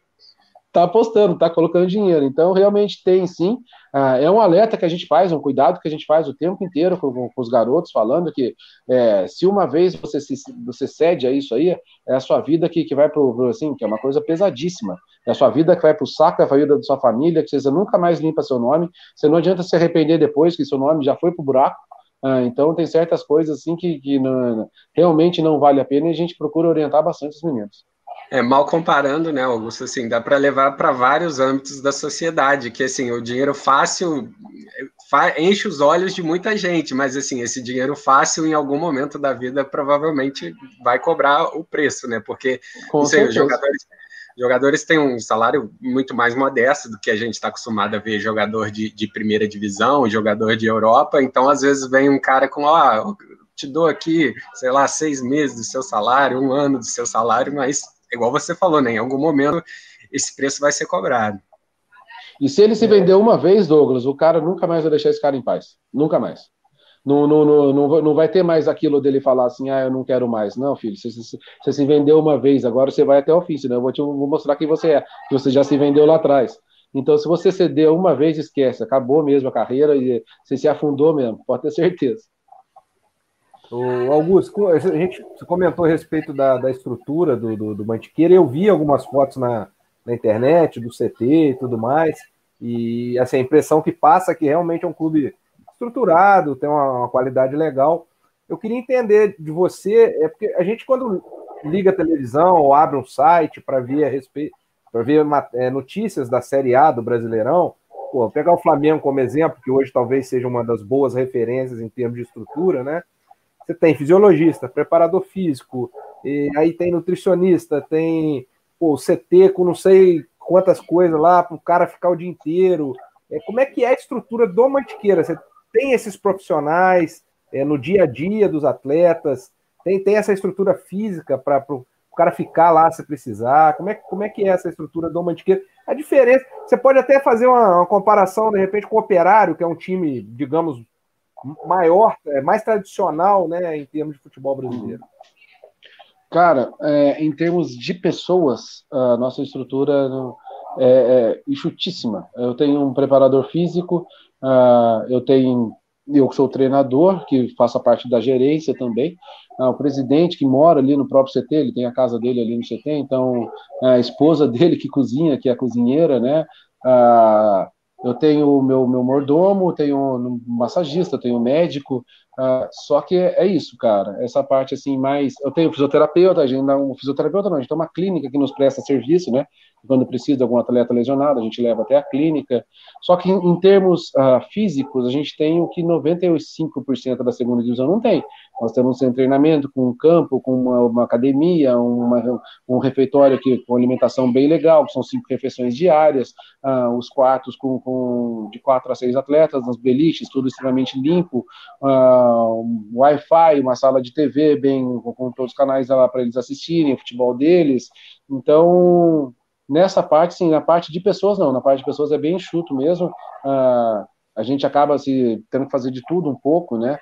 tá apostando, tá colocando dinheiro. Então, realmente tem sim. Ah, é um alerta que a gente faz, um cuidado que a gente faz o tempo inteiro com, com os garotos, falando que é, se uma vez você, se, você cede a isso aí, é a sua vida que, que vai pro, assim, que é uma coisa pesadíssima. É a sua vida que vai pro saco, é a vida da sua família, que você nunca mais limpa seu nome. Você não adianta se arrepender depois que seu nome já foi pro buraco. Ah, então, tem certas coisas assim que, que não, realmente não vale a pena e a gente procura orientar bastante os meninos. É, mal comparando, né, Augusto, assim, dá para levar para vários âmbitos da sociedade, que, assim, o dinheiro fácil enche os olhos de muita gente, mas, assim, esse dinheiro fácil, em algum momento da vida, provavelmente vai cobrar o preço, né, porque, Com não sei, os jogadores, jogadores têm um salário muito mais modesto do que a gente está acostumado a ver jogador de, de primeira divisão, jogador de Europa, então, às vezes, vem um cara com, ó, te dou aqui, sei lá, seis meses do seu salário, um ano do seu salário, mas igual você falou, né? Em algum momento esse preço vai ser cobrado. E se ele se vender uma vez, Douglas, o cara nunca mais vai deixar esse cara em paz. Nunca mais. Não, não, não, não, não vai ter mais aquilo dele falar assim, ah, eu não quero mais. Não, filho, você, você, você se vendeu uma vez, agora você vai até o fim, senão eu vou te vou mostrar quem você é, que você já se vendeu lá atrás. Então, se você ceder uma vez, esquece, acabou mesmo a carreira e você se afundou mesmo, pode ter certeza. O Augusto, a gente comentou a respeito da, da estrutura do, do, do Mantiqueira. Eu vi algumas fotos na, na internet, do CT e tudo mais. E assim, a impressão que passa é que realmente é um clube estruturado, tem uma, uma qualidade legal. Eu queria entender de você, é porque a gente, quando liga a televisão ou abre um site para ver a respeito, para ver é, notícias da Série A do Brasileirão, pô, pegar o Flamengo como exemplo, que hoje talvez seja uma das boas referências em termos de estrutura, né? Você tem fisiologista, preparador físico, aí tem nutricionista, tem pô, CT com não sei quantas coisas lá para o cara ficar o dia inteiro. É, como é que é a estrutura do Mantiqueira? Você tem esses profissionais é, no dia a dia dos atletas? Tem, tem essa estrutura física para o cara ficar lá se precisar? Como é, como é que é essa estrutura do Mantiqueira? A diferença, você pode até fazer uma, uma comparação, de repente, com o Operário, que é um time, digamos, maior, é, mais tradicional, né, em termos de futebol brasileiro? Cara, é, em termos de pessoas, a nossa estrutura é, é enxutíssima. Eu tenho um preparador físico, uh, eu tenho eu sou treinador, que faço parte da gerência também, uh, o presidente que mora ali no próprio CT, ele tem a casa dele ali no CT, então a esposa dele que cozinha, que é cozinheira, né? Uh, eu tenho o meu, meu mordomo, tenho um massagista, tenho um médico, uh, só que é, é, isso, cara, essa parte assim mais, eu tenho fisioterapeuta, a gente não, fisioterapeuta não, a gente tem uma clínica que nos presta serviço, né, quando precisa de algum atleta lesionado, a gente leva até a clínica, só que em, em termos uh, físicos, a gente tem o que 95% da segunda divisão não tem, nós temos um treinamento com um campo, com uma, uma academia, uma, um refeitório que, com alimentação bem legal, são cinco refeições diárias, uh, os quartos com, com, de quatro a seis atletas, nas beliches, tudo extremamente limpo, uh, um Wi-Fi, uma sala de TV bem com, todos os canais lá para eles assistirem, o futebol deles. Então, nessa parte, sim, na parte de pessoas não, na parte de pessoas é bem enxuto mesmo. Uh, a gente acaba se tendo que fazer de tudo um pouco, né?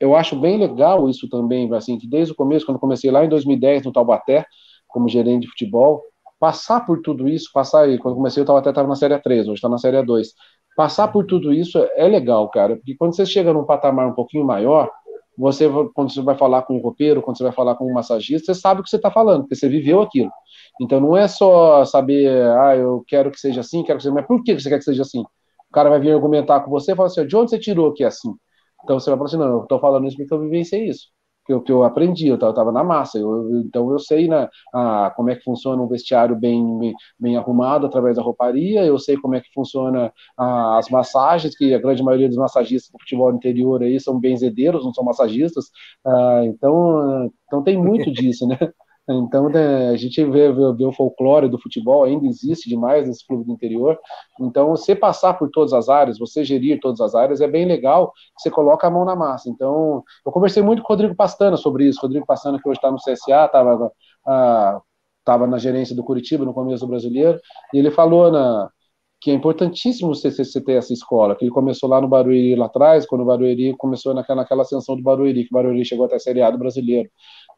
Eu acho bem legal isso também, assim, que desde o começo, quando comecei lá em 2010 no Taubaté, como gerente de futebol, passar por tudo isso, passar aí, quando comecei o Taubaté estava na Série 3, hoje está na Série 2, passar por tudo isso é legal, cara, porque quando você chega num patamar um pouquinho maior, você, quando você vai falar com um roupeiro, quando você vai falar com um massagista, você sabe o que você está falando, porque você viveu aquilo. Então não é só saber, ah, eu quero que seja assim, quero que seja, mas por que você quer que seja assim? O cara vai vir argumentar com você e falar assim, de onde você tirou que é assim? Então você vai falar assim, não, eu estou falando isso porque eu vivenciei isso que eu, que eu aprendi, eu estava na massa, eu, então eu sei né, a, como é que funciona um vestiário bem, bem, bem, arrumado através da rouparia, eu sei como é que funciona a, as massagens, que a grande maioria dos massagistas do futebol interior aí são benzedeiros, não são massagistas, ah, então, então tem muito disso, né? Então, né, a gente vê, vê, vê, o folclore do futebol, ainda existe demais nesse clube do interior. Então, você passar por todas as áreas, você gerir todas as áreas, é bem legal, você coloca a mão na massa. Então, eu conversei muito com o Rodrigo Pastana sobre isso. Rodrigo Pastana, que hoje está no CSA, estava ah, na gerência do Curitiba no começo do brasileiro, e ele falou na, que é importantíssimo você, você, ter essa escola, que ele começou lá no Barueri lá atrás, quando o Barueri começou naquela, naquela ascensão do Barueri, que o Barueri chegou até a Série A do brasileiro.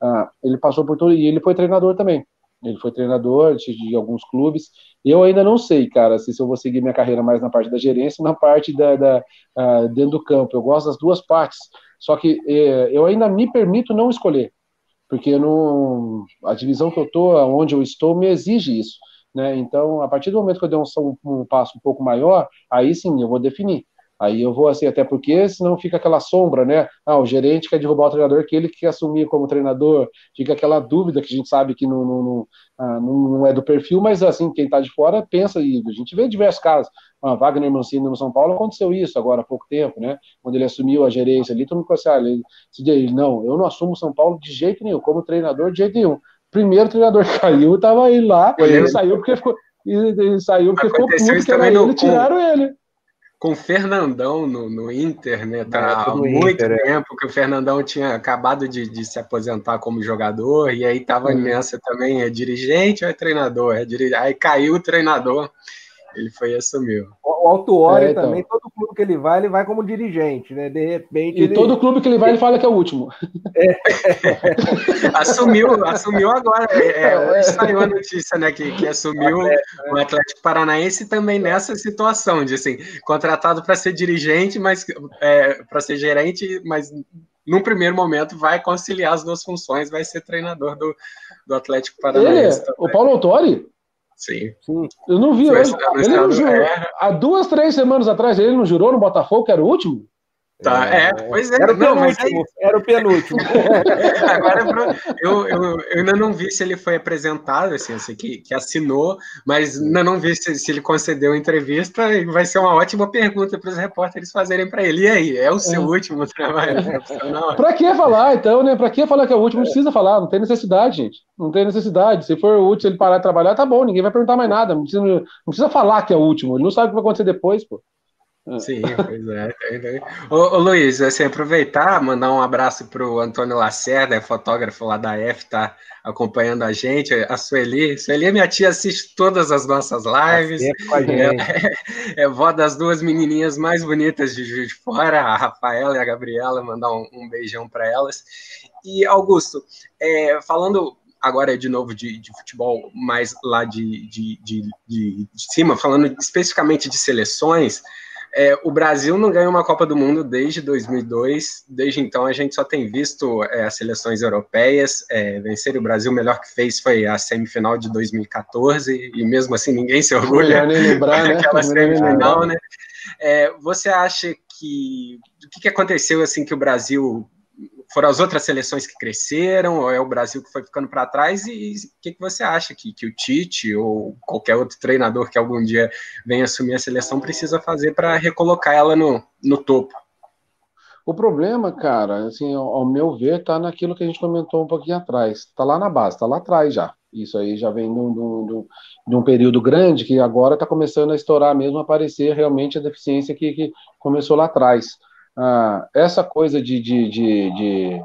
Ah, ele passou por tudo, e ele foi treinador também. Ele foi treinador de, de alguns clubes. Eu ainda não sei, cara, se, eu vou seguir minha carreira mais na parte da gerência ou na parte da, da uh, dentro do campo. Eu gosto das duas partes. Só que eh, eu ainda me permito não escolher, porque não, a divisão que eu estou, onde eu estou, me exige isso. Né? Então, a partir do momento que eu der um, um, passo um pouco maior, aí sim eu vou definir. Aí eu vou assim, até porque senão fica aquela sombra, né? Ah, o gerente quer derrubar o treinador que ele quer assumir como treinador, fica aquela dúvida que a gente sabe que não, não, não, ah, não é do perfil, mas assim, quem está de fora pensa, e a gente vê diversos casos. Ah, Wagner Mancini no São Paulo aconteceu isso agora há pouco tempo, né? Quando ele assumiu a gerência ali, todo mundo falou assim: ah, ele, ele, não, eu não assumo São Paulo de jeito nenhum, como treinador de jeito nenhum. Primeiro treinador caiu, estava aí lá, ele saiu porque ficou. Ele saiu porque ficou puto, que era ele, tiraram ele com o Fernandão no, no Inter, né? Tá há muito Inter, é. tempo que o Fernandão tinha acabado de, de, se aposentar como jogador, e aí tava hum. nessa também, é dirigente ou é treinador? É dir... Aí caiu o treinador, ele foi e assumiu. O Altuori é, então. também, todo clube que ele vai, ele vai como dirigente, né? De repente. E ele... todo clube que ele vai, ele fala que é o último. É. assumiu, assumiu agora. É, é, hoje saiu a notícia, né? Que, que assumiu o Atlético, né? Atlético Paranaense também nessa situação, de assim, contratado para ser dirigente, mas é, para ser gerente, mas num primeiro momento vai conciliar as duas funções, vai ser treinador do, do Atlético Paranaense. Ele, o Paulo Autori? Sim. Eu não vi. Ele, ele não jurou. É. Há duas, três semamas atrás, ele não jurou no Botafogo que era o último? Tá, é, é pois é. Era o não, penúltimo. Aí... Era o penúltimo. Agora, eu, eu, eu, ainda não vi se ele foi apresentado, assim, assim que, que assinou, mas ainda não vi se, se ele concedeu a entrevista e vai ser uma ótima pergunta para os repórteres fazerem para ele. E aí, é o seu é. último trabalho profissional? Para que falar, então, né? Para que falar que é o último? Não precisa falar, não tem necessidade, gente. Não tem necessidade. Se for o último, ele parar de trabalhar, tá bom, ninguém vai perguntar mais nada. Não precisa, não precisa falar que é o último. Ele não sabe o que vai acontecer depois, pô. Sim, pois é. Ô, ô, Luiz, assim, aproveitar, mandar um abraço para o Antônio Lacerda, é fotógrafo lá da F, tá acompanhando a gente, a Sueli. Sueli, minha tia, assiste todas as nossas lives. Tá é, é, vó das duas menininhas mais bonitas de Juiz de Fora, a Rafaela e a Gabriela, mandar um, um beijão para elas. E, Augusto, é, falando agora de novo de, de futebol, mais lá de, de, de, de cima, falando especificamente de seleções, é, o Brasil não ganha uma Copa do Mundo desde 2002. Desde então, a gente só tem visto é, as seleções europeias é, vencer. O Brasil, o melhor que fez foi a semifinal de 2014, e mesmo assim ninguém se orgulha lembrar, né? daquela semifinal, né? É, você acha que o que, que aconteceu assim que o Brasil foram as outras seleções que cresceram, ou é o Brasil que foi ficando para trás? E o que, que você acha que, que o Tite ou qualquer outro treinador que algum dia venha assumir a seleção precisa fazer para recolocar ela no, no topo? O problema, cara, assim, ao meu ver, está naquilo que a gente comentou um pouquinho atrás. Está lá na base, está lá atrás já. Isso aí já vem de um, de um, de um período grande que agora está começando a estourar mesmo, aparecer realmente a deficiência que, que começou lá atrás ah, essa coisa de, de, de, de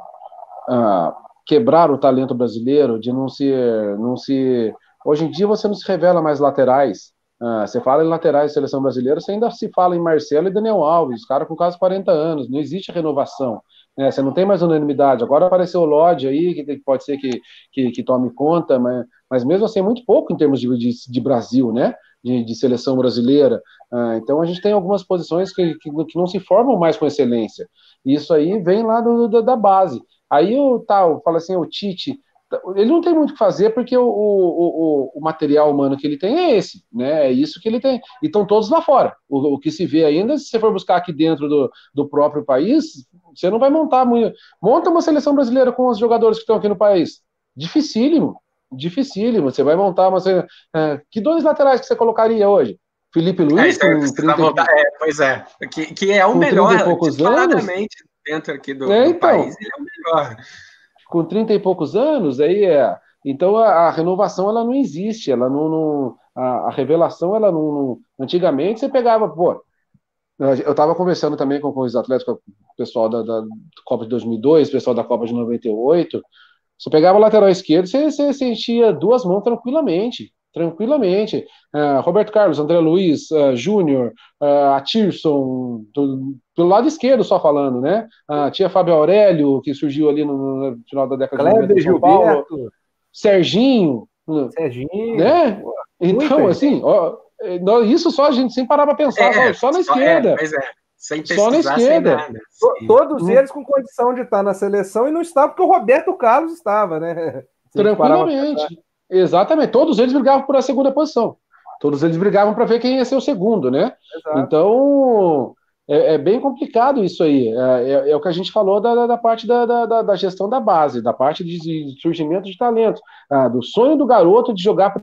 ah, quebrar o talento brasileiro, de não se, não se. Hoje em dia você não se revela mais laterais. Ah, você fala em laterais de seleção brasileira, você ainda se fala em Marcelo e Daniel Alves, cara com quase 40 anos, não existe renovação. Né? Você não tem mais unanimidade. Agora apareceu o Lodge aí, que pode ser que, que, que, tome conta, mas, mas mesmo assim é muito pouco em termos de, de, de Brasil, né? De, de, seleção brasileira. Ah, então a gente tem algumas posições que, que, que, não se formam mais com excelência. Isso aí vem lá do, do, da base. Aí o tal, fala assim, o Tite ele não tem muito o que fazer porque o, o, o, material humano que ele tem é esse, né? É isso que ele tem. E estão todos lá fora. O, o, que se vê ainda, se você for buscar aqui dentro do, do próprio país, você não vai montar muito. Monta uma seleção brasileira com os jogadores que estão aqui no país. Dificílimo. Dificílimo. Você vai montar uma. É, que dois laterais que você colocaria hoje? Felipe Luiz, é, com 30 voltar, é, Pois é. Que, que é o melhor. anos. dentro aqui do, é, então, do país, ele é o melhor com 30 e poucos anos, aí é. Então a, a renovação ela não existe, ela não, não a, a, revelação ela não, não, Antigamente você pegava, pô. Eu estava conversando também com, com os atletas, com o pessoal da, da Copa de 2002, o pessoal da Copa de 98. Você pegava o lateral esquerdo, você, você sentia duas mãos tranquilamente tranquilamente. Uh, Roberto Carlos, André Luiz, uh, Júnior, uh, Atirson, do, pelo lado esquerdo só falando, né? Uh, tinha Fábio Aurélio, que surgiu ali no, no final da década Kleber, de 90 São Paulo. Serginho. Serginho. Né? Então, assim, ó, isso só a gente sem parar para pensar, é, só, só, na esquerda. É, é. Sem só na esquerda. Todos hum. eles com condição de estar na seleção e não estava porque o Roberto Carlos estava, né? Tranquilamente. Exatamente, todos eles brigavam por a segunda posição. Todos eles brigavam para ver quem ia ser o segundo, né? Exato. Então, é, é, bem complicado isso aí. É, é, é, o que a gente falou da, da parte da, da, da, gestão da base, da parte de, de surgimento de talento, ah, do sonho do garoto de jogar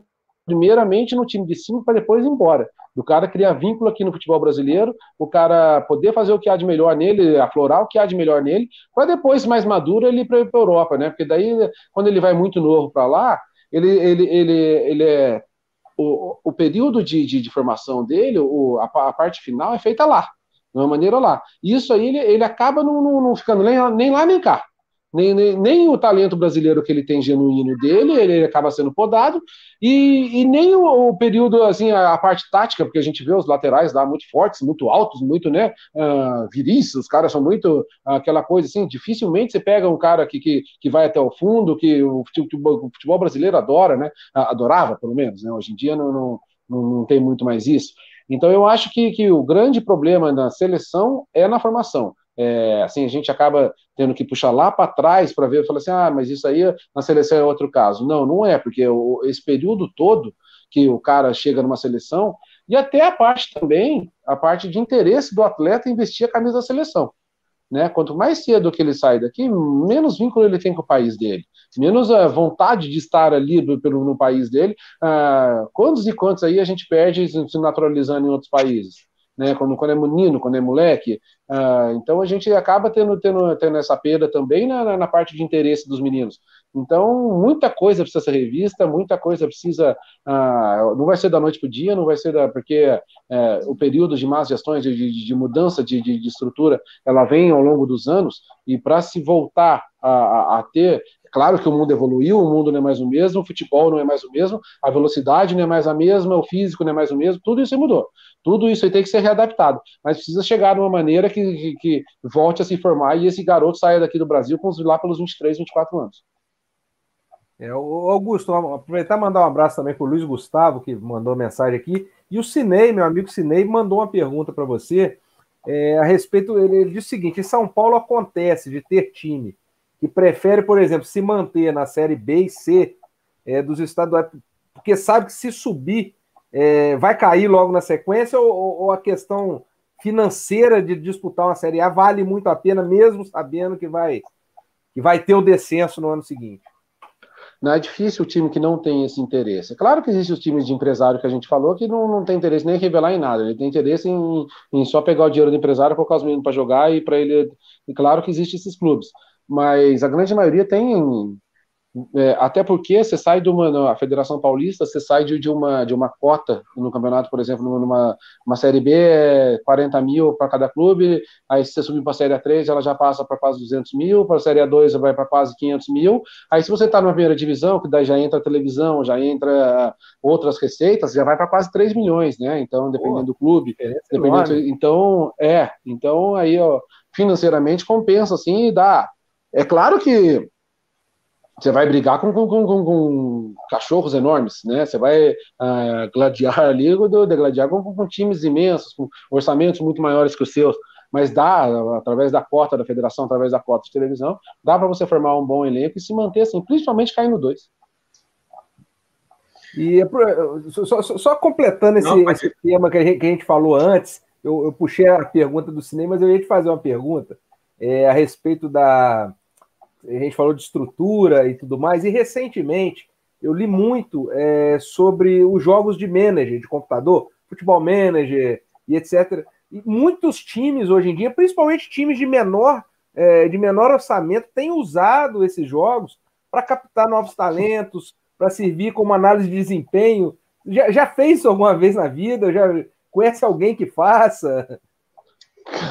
primeiramente no time de cinco para depois ir embora. Do cara criar vínculo aqui no futebol brasileiro, o cara poder fazer o que há de melhor nele, aflorar o que há de melhor nele, para depois, mais maduro, ele ir para a Europa, né? Porque daí, quando ele vai muito novo para lá, ele, ele, ele, ele é. O, o período de, de, de formação dele, o, a, a, parte final é feita lá, de uma maneira lá. Isso aí ele, ele acaba não, não, não ficando nem, nem lá nem cá nem, nem, nem, o talento brasileiro que ele tem genuíno dele, ele acaba sendo podado, e, e nem o, o, período, assim, a, a, parte tática, porque a gente vê os laterais lá muito fortes, muito altos, muito, né, uh, viris, os caras são muito uh, aquela coisa assim, dificilmente você pega um cara que, que, que vai até o fundo, que o futebol, o futebol brasileiro adora, né, adorava pelo menos, né, hoje em dia não, não, não, não tem muito mais isso. Então eu acho que, que o grande problema na seleção é na formação. É, assim, a gente acaba tendo que puxar lá para trás para ver falar assim, ah, mas isso aí na seleção é outro caso. Não, não é, porque o, esse período todo que o cara chega numa seleção, e até a parte também, a parte de interesse do atleta investir a camisa da seleção. Né? Quanto mais cedo que ele sai daqui, menos vínculo ele tem com o país dele, menos a vontade de estar ali do, pelo, no país dele. Ah, quantos e quantos aí a gente perde se naturalizando em outros países? Né? Quando, quando é menino, quando é moleque, ah, então a gente acaba tendo, tendo, tendo essa perda também na, na, parte de interesse dos meninos. Então, muita coisa precisa ser revista, muita coisa precisa. Ah, não vai ser da noite para o dia, não vai ser da. Porque é, o período de más gestões, de, de, de mudança de, de, estrutura, ela vem ao longo dos anos, e para se voltar a, a, a ter Claro que o mundo evoluiu, o mundo não é mais o mesmo, o futebol não é mais o mesmo, a velocidade não é mais a mesma, o físico não é mais o mesmo, tudo isso mudou. Tudo isso aí tem que ser readaptado. Mas precisa chegar de uma maneira que, que, que volte a se formar e esse garoto saia daqui do Brasil com lá pelos 23, 24 anos. É, Augusto, aproveitar e mandar um abraço também para o Luiz Gustavo, que mandou mensagem aqui. E o Cinei, meu amigo Cinei, mandou uma pergunta para você é, a respeito. Ele, ele o seguinte: em São Paulo acontece de ter time que prefere, por exemplo, se manter na série B e C é, dos estaduais, porque sabe que se subir é, vai cair logo na sequência, ou, ou, a questão financeira de disputar uma série A vale muito a pena, mesmo sabendo que vai, que vai ter o descenso no ano seguinte? Não é difícil o time que não tem esse interesse. É claro que existem os times de empresário que a gente falou que não, não tem interesse nem em revelar em nada. Ele tem interesse em, em só pegar o dinheiro do empresário, colocar os meninos para jogar e para ele. E claro que existem esses clubes mas a grande maioria tem é, até porque você sai de uma, a Federação Paulista, você sai de, de, uma, de uma cota no campeonato, por exemplo, numa uma Série B, é 40 mil para cada clube, aí se você subir para a Série A3, ela já passa para quase 200 mil, para a Série A2 vai para quase 500 mil, aí se você está na primeira divisão, que daí já entra a televisão, já entra outras receitas, já vai para quase 3 milhões, né, então, dependendo Pô, do clube, dependendo, então, é, então aí, ó, financeiramente compensa, assim, e dá, é claro que você vai brigar com, com, com, com, cachorros enormes, né? Você vai uh, gladiar ali, de gladiar com, com, times imensos, com orçamentos muito maiores que os seus. Mas dá, através da cota da federação, através da cota de televisão, dá para você formar um bom elenco e se manter assim, principalmente cair no dois. E é só, só, só, completando esse, Não, esse tema que a, gente, que a, gente, falou antes, eu, eu, puxei a pergunta do cinema, mas eu ia te fazer uma pergunta é, a respeito da, a gente falou de estrutura e tudo mais, e recentemente eu li muito é, sobre os jogos de manager, de computador, futebol manager e etc. E muitos times hoje em dia, principalmente times de menor, é, de menor orçamento, têm usado esses jogos para captar novos talentos, para servir como análise de desempenho. Já, já fez isso alguma vez na vida? Já conhece alguém que faça?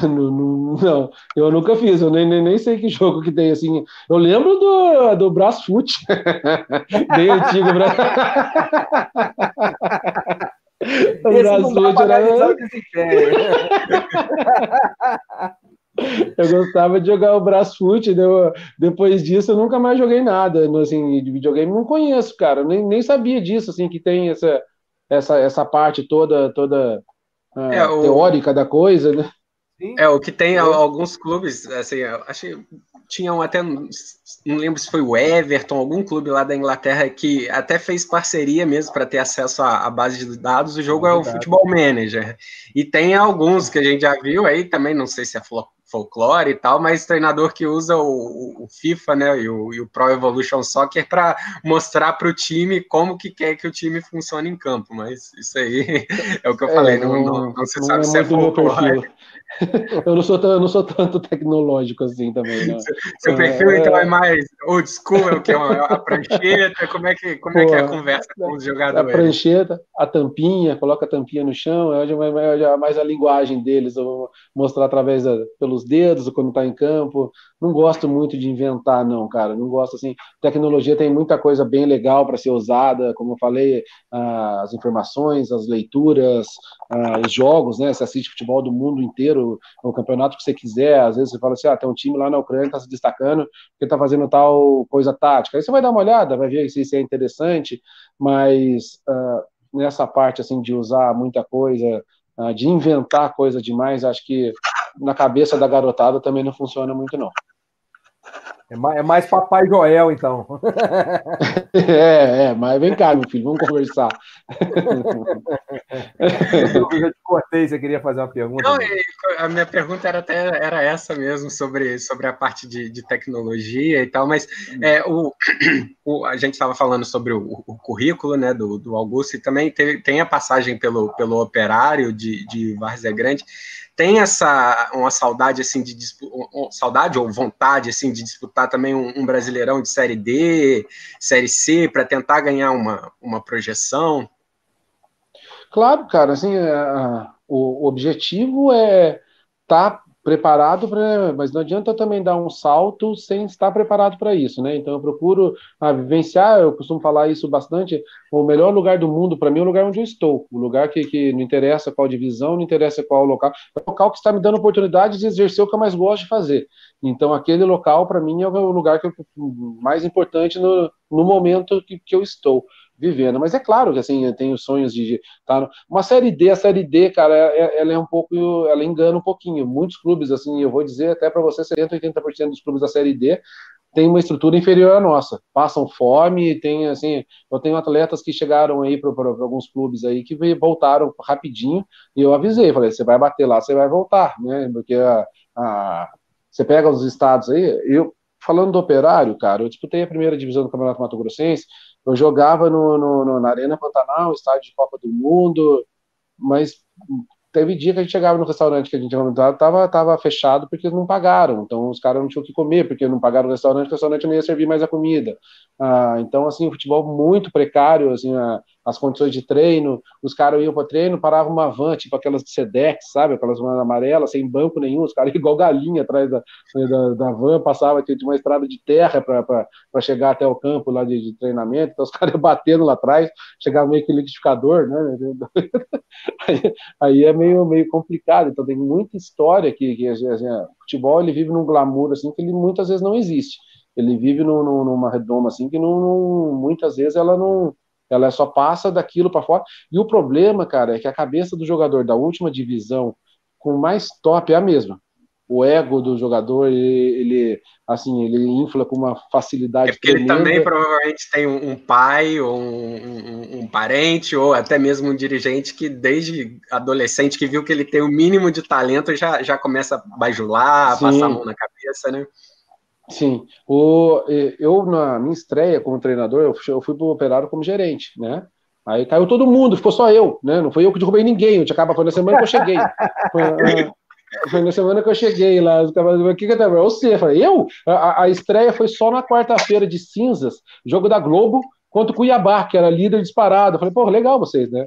Não, não, eu nunca fiz, eu nem, nem, nem, sei que jogo que tem assim. Eu lembro do, do Brasfoot, bem antigo. Bra... o Brasfoot era. eu gostava de jogar o Brasfoot, depois disso eu nunca mais joguei nada assim, de videogame, não conheço, cara, nem, nem sabia disso, assim, que tem essa, essa, essa parte toda, toda é, uh, teórica da coisa, né? Sim. É, o que tem alguns clubes, assim, acho que tinham até, não lembro se foi o Everton, algum clube lá da Inglaterra que até fez parceria mesmo para ter acesso à, à, base de dados. O jogo é, é o Futebol Manager. E tem alguns que a gente já viu aí também, não sei se é folclore e tal, mas treinador que usa o, o FIFA, né, e o, e o, Pro Evolution Soccer para mostrar para o time como que quer que o time funcione em campo. Mas isso aí é o que eu é, falei, não, não, não, se sabe é se é folclore. eu, não sou eu não sou tanto tecnológico assim também. Não. Seu perfil é, então é mais old school, é o que é a prancheta, como é que como Pô, é que é a conversa com os jogadores? A prancheta, a tampinha, coloca a tampinha no chão, é mais a linguagem deles, eu vou mostrar através da, pelos dedos quando está em campo. Não gosto muito de inventar, não, cara. Não gosto assim. Tecnologia tem muita coisa bem legal para ser usada, como eu falei, as informações, as leituras, os jogos, né? Você assiste futebol do mundo inteiro, o campeonato que você quiser. Às vezes você fala assim: ah, tem um time lá na Ucrânia que está se destacando porque está fazendo tal coisa tática. Aí você vai dar uma olhada, vai ver se isso é interessante, mas uh, nessa parte assim de usar muita coisa, de inventar coisa demais, acho que na cabeça da garotada também não funciona muito, não. É mais, é mais Papai Joel, então. é, é, mas vem cá, meu filho, vamos conversar. eu já te cortei, você queria fazer uma pergunta? Não, a minha pergunta era até era essa mesmo, sobre, sobre a parte de, de tecnologia e tal, mas é, o, o a gente estava falando sobre o, o, currículo né, do, do Augusto e também teve, tem a passagem pelo, pelo operário de, de Várzea Grande tem essa uma saudade assim de saudade ou vontade assim de disputar também um, um brasileirão de série D, série C para tentar ganhar uma, uma projeção? Claro, cara, assim, é, o objetivo é estar tá preparado para, mas não adianta também dar um salto sem estar preparado para isso, né? Então eu procuro ah, vivenciar, eu costumo falar isso bastante, o melhor lugar do mundo para mim é o lugar onde eu estou, o lugar que, que não interessa qual divisão, não interessa qual local, é o local que está me dando oportunidade de exercer o que eu mais gosto de fazer. Então aquele local para mim é o lugar que eu, mais importante no, no momento que, que eu estou vivendo. Mas é claro que assim, eu tenho sonhos de estar. Tá uma série D, a série D, cara, é, é, ela é um pouco, ela engana um pouquinho. Muitos clubes, assim, eu vou dizer até para você, 70%, 80% dos clubes da série D tem uma estrutura inferior à nossa, passam fome, tem assim, eu tenho atletas que chegaram aí para alguns clubes aí que voltaram rapidinho e eu avisei, falei, você vai bater lá, você vai voltar, né? Porque a, a você pega os estados aí, eu falando do Operário, cara, eu disputei a primeira divisão do Campeonato Mato Grossense, eu jogava no, no, no, na Arena Pantanal, estádio de Copa do Mundo, mas teve dia que a gente chegava no restaurante que a gente tinha tava, tava fechado porque não pagaram, então os caras não tinham o que comer, porque não pagaram o restaurante, o restaurante não ia servir mais a comida. Ah, então, assim, o futebol muito precário, assim, a, as condições de treino, os caras iam para treino, paravam uma van, tipo aquelas de Sedex, sabe, aquelas van amarelas, sem banco nenhum, os caras igual galinha atrás da, da, da van, passava tinha uma estrada de terra para chegar até o campo lá de, de treinamento, então os caras batendo lá atrás, chegava meio que liquidificador, né, aí, aí, é meio, meio complicado, então tem muita história que, que assim, o futebol ele vive num glamour assim que ele muitas vezes não existe, ele vive num, numa redoma assim que não, não, muitas vezes ela não ela só passa daquilo para fora. E o problema, cara, é que a cabeça do jogador da última divisão com mais top é a mesma. O ego do jogador, ele, ele assim, ele infla com uma facilidade. É porque tremenda. ele também provavelmente tem um, pai, ou um, um, um, parente, ou até mesmo um dirigente que, desde adolescente, que viu que ele tem o mínimo de talento, já, já começa a bajular, a passar a mão na cabeça, né? Sim. O, eu, na minha estreia como treinador, eu fui, eu fui para o Operário como gerente, né? Aí caiu todo mundo, ficou só eu, né? Não foi eu que derrubei ninguém, eu acaba, foi na semana que eu cheguei. Foi, é, foi na semana que eu cheguei lá, o que que tá? Você, eu falei, eu? A, a estreia foi só na quarta-feira de cinzas, jogo da Globo, contra o Cuiabá, que era líder disparado. Eu falei, pô, legal vocês, né?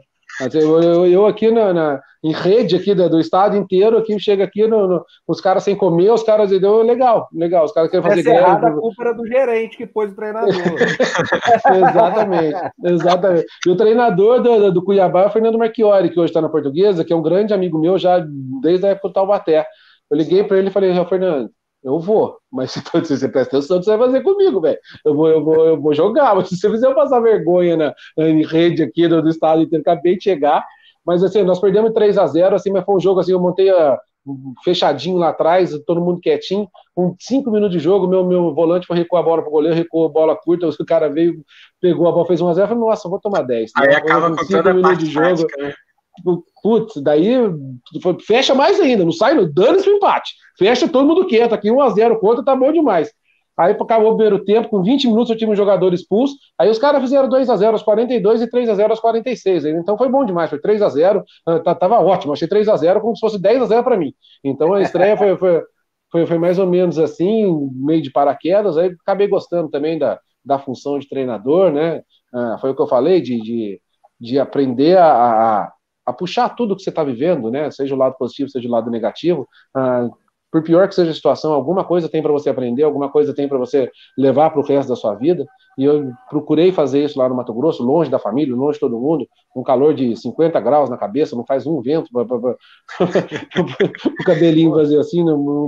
Eu, eu, eu aqui na, na, em rede aqui do, do, estado inteiro, aqui chega aqui no, no, os caras sem comer, os caras deu legal, legal. Os caras querem fazer Essa greve. a culpa era do gerente que pôs o treinador. exatamente, exatamente. E o treinador do, do Cuiabá é o Fernando Marchiori, que hoje está na portuguesa, que é um grande amigo meu já desde a época do Taubaté. Eu liguei para ele e falei, Fernando, eu vou, mas se você presta atenção, você vai fazer comigo, velho. Eu vou, eu, vou, eu vou jogar, mas se você fizer eu passar vergonha na, em rede aqui do, do estado inteiro, acabei de chegar, mas assim, nós perdemos 3 a 0 assim, mas foi um jogo assim, eu montei a, fechadinho lá atrás, todo mundo quietinho, com 5 minutos de jogo, meu, meu volante foi recuar a bola pro goleiro, recuou a bola curta, o cara veio, pegou a bola, fez 1 a 0 falei, nossa, vou tomar 10. Aí acaba com toda a parte de jogo. Prática, né? Putz, daí fecha mais ainda, não sai, dane-se o empate. Fecha todo mundo quieto, aqui 1x0 contra, tá bom demais. Aí acabou o primeiro tempo, com 20 minutos eu tinha um jogador expulso. Aí os caras fizeram 2x0 aos 42 e 3x0 aos 46. Então foi bom demais, foi 3x0, ah, tava ótimo. Achei 3x0 como se fosse 10x0 para mim. Então a estreia foi, foi, foi, foi, mais ou menos assim, meio de paraquedas. Aí acabei gostando também da, da função de treinador, né? Ah, foi o que eu falei, de, de, de aprender a, a a puxar tudo que você está vivendo, né? Seja o lado positivo, seja o lado negativo. Ah, por pior que seja a situação, alguma coisa tem para você aprender, alguma coisa tem para você levar para o resto da sua vida. E eu procurei fazer isso lá no Mato Grosso, longe da família, longe de todo mundo, um calor de 50 graus na cabeça, não faz um vento para o cabelinho fazer assim,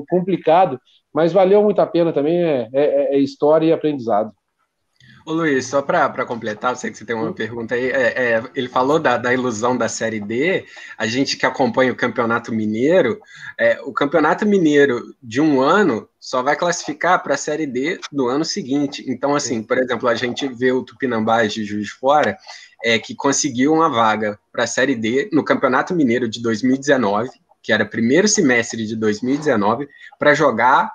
complicado. Mas valeu muito a pena também, é, é, é história e aprendizado. Ô Luiz, só para completar, eu sei que você tem uma pergunta aí. É, é, ele falou da, da, ilusão da Série D. A gente que acompanha o Campeonato Mineiro, é, o Campeonato Mineiro de um ano só vai classificar para a Série D do ano seguinte. Então, assim, por exemplo, a gente vê o Tupinambás de Juiz de Fora, é, que conseguiu uma vaga para a Série D no Campeonato Mineiro de 2019, que era primeiro semestre de 2019, para jogar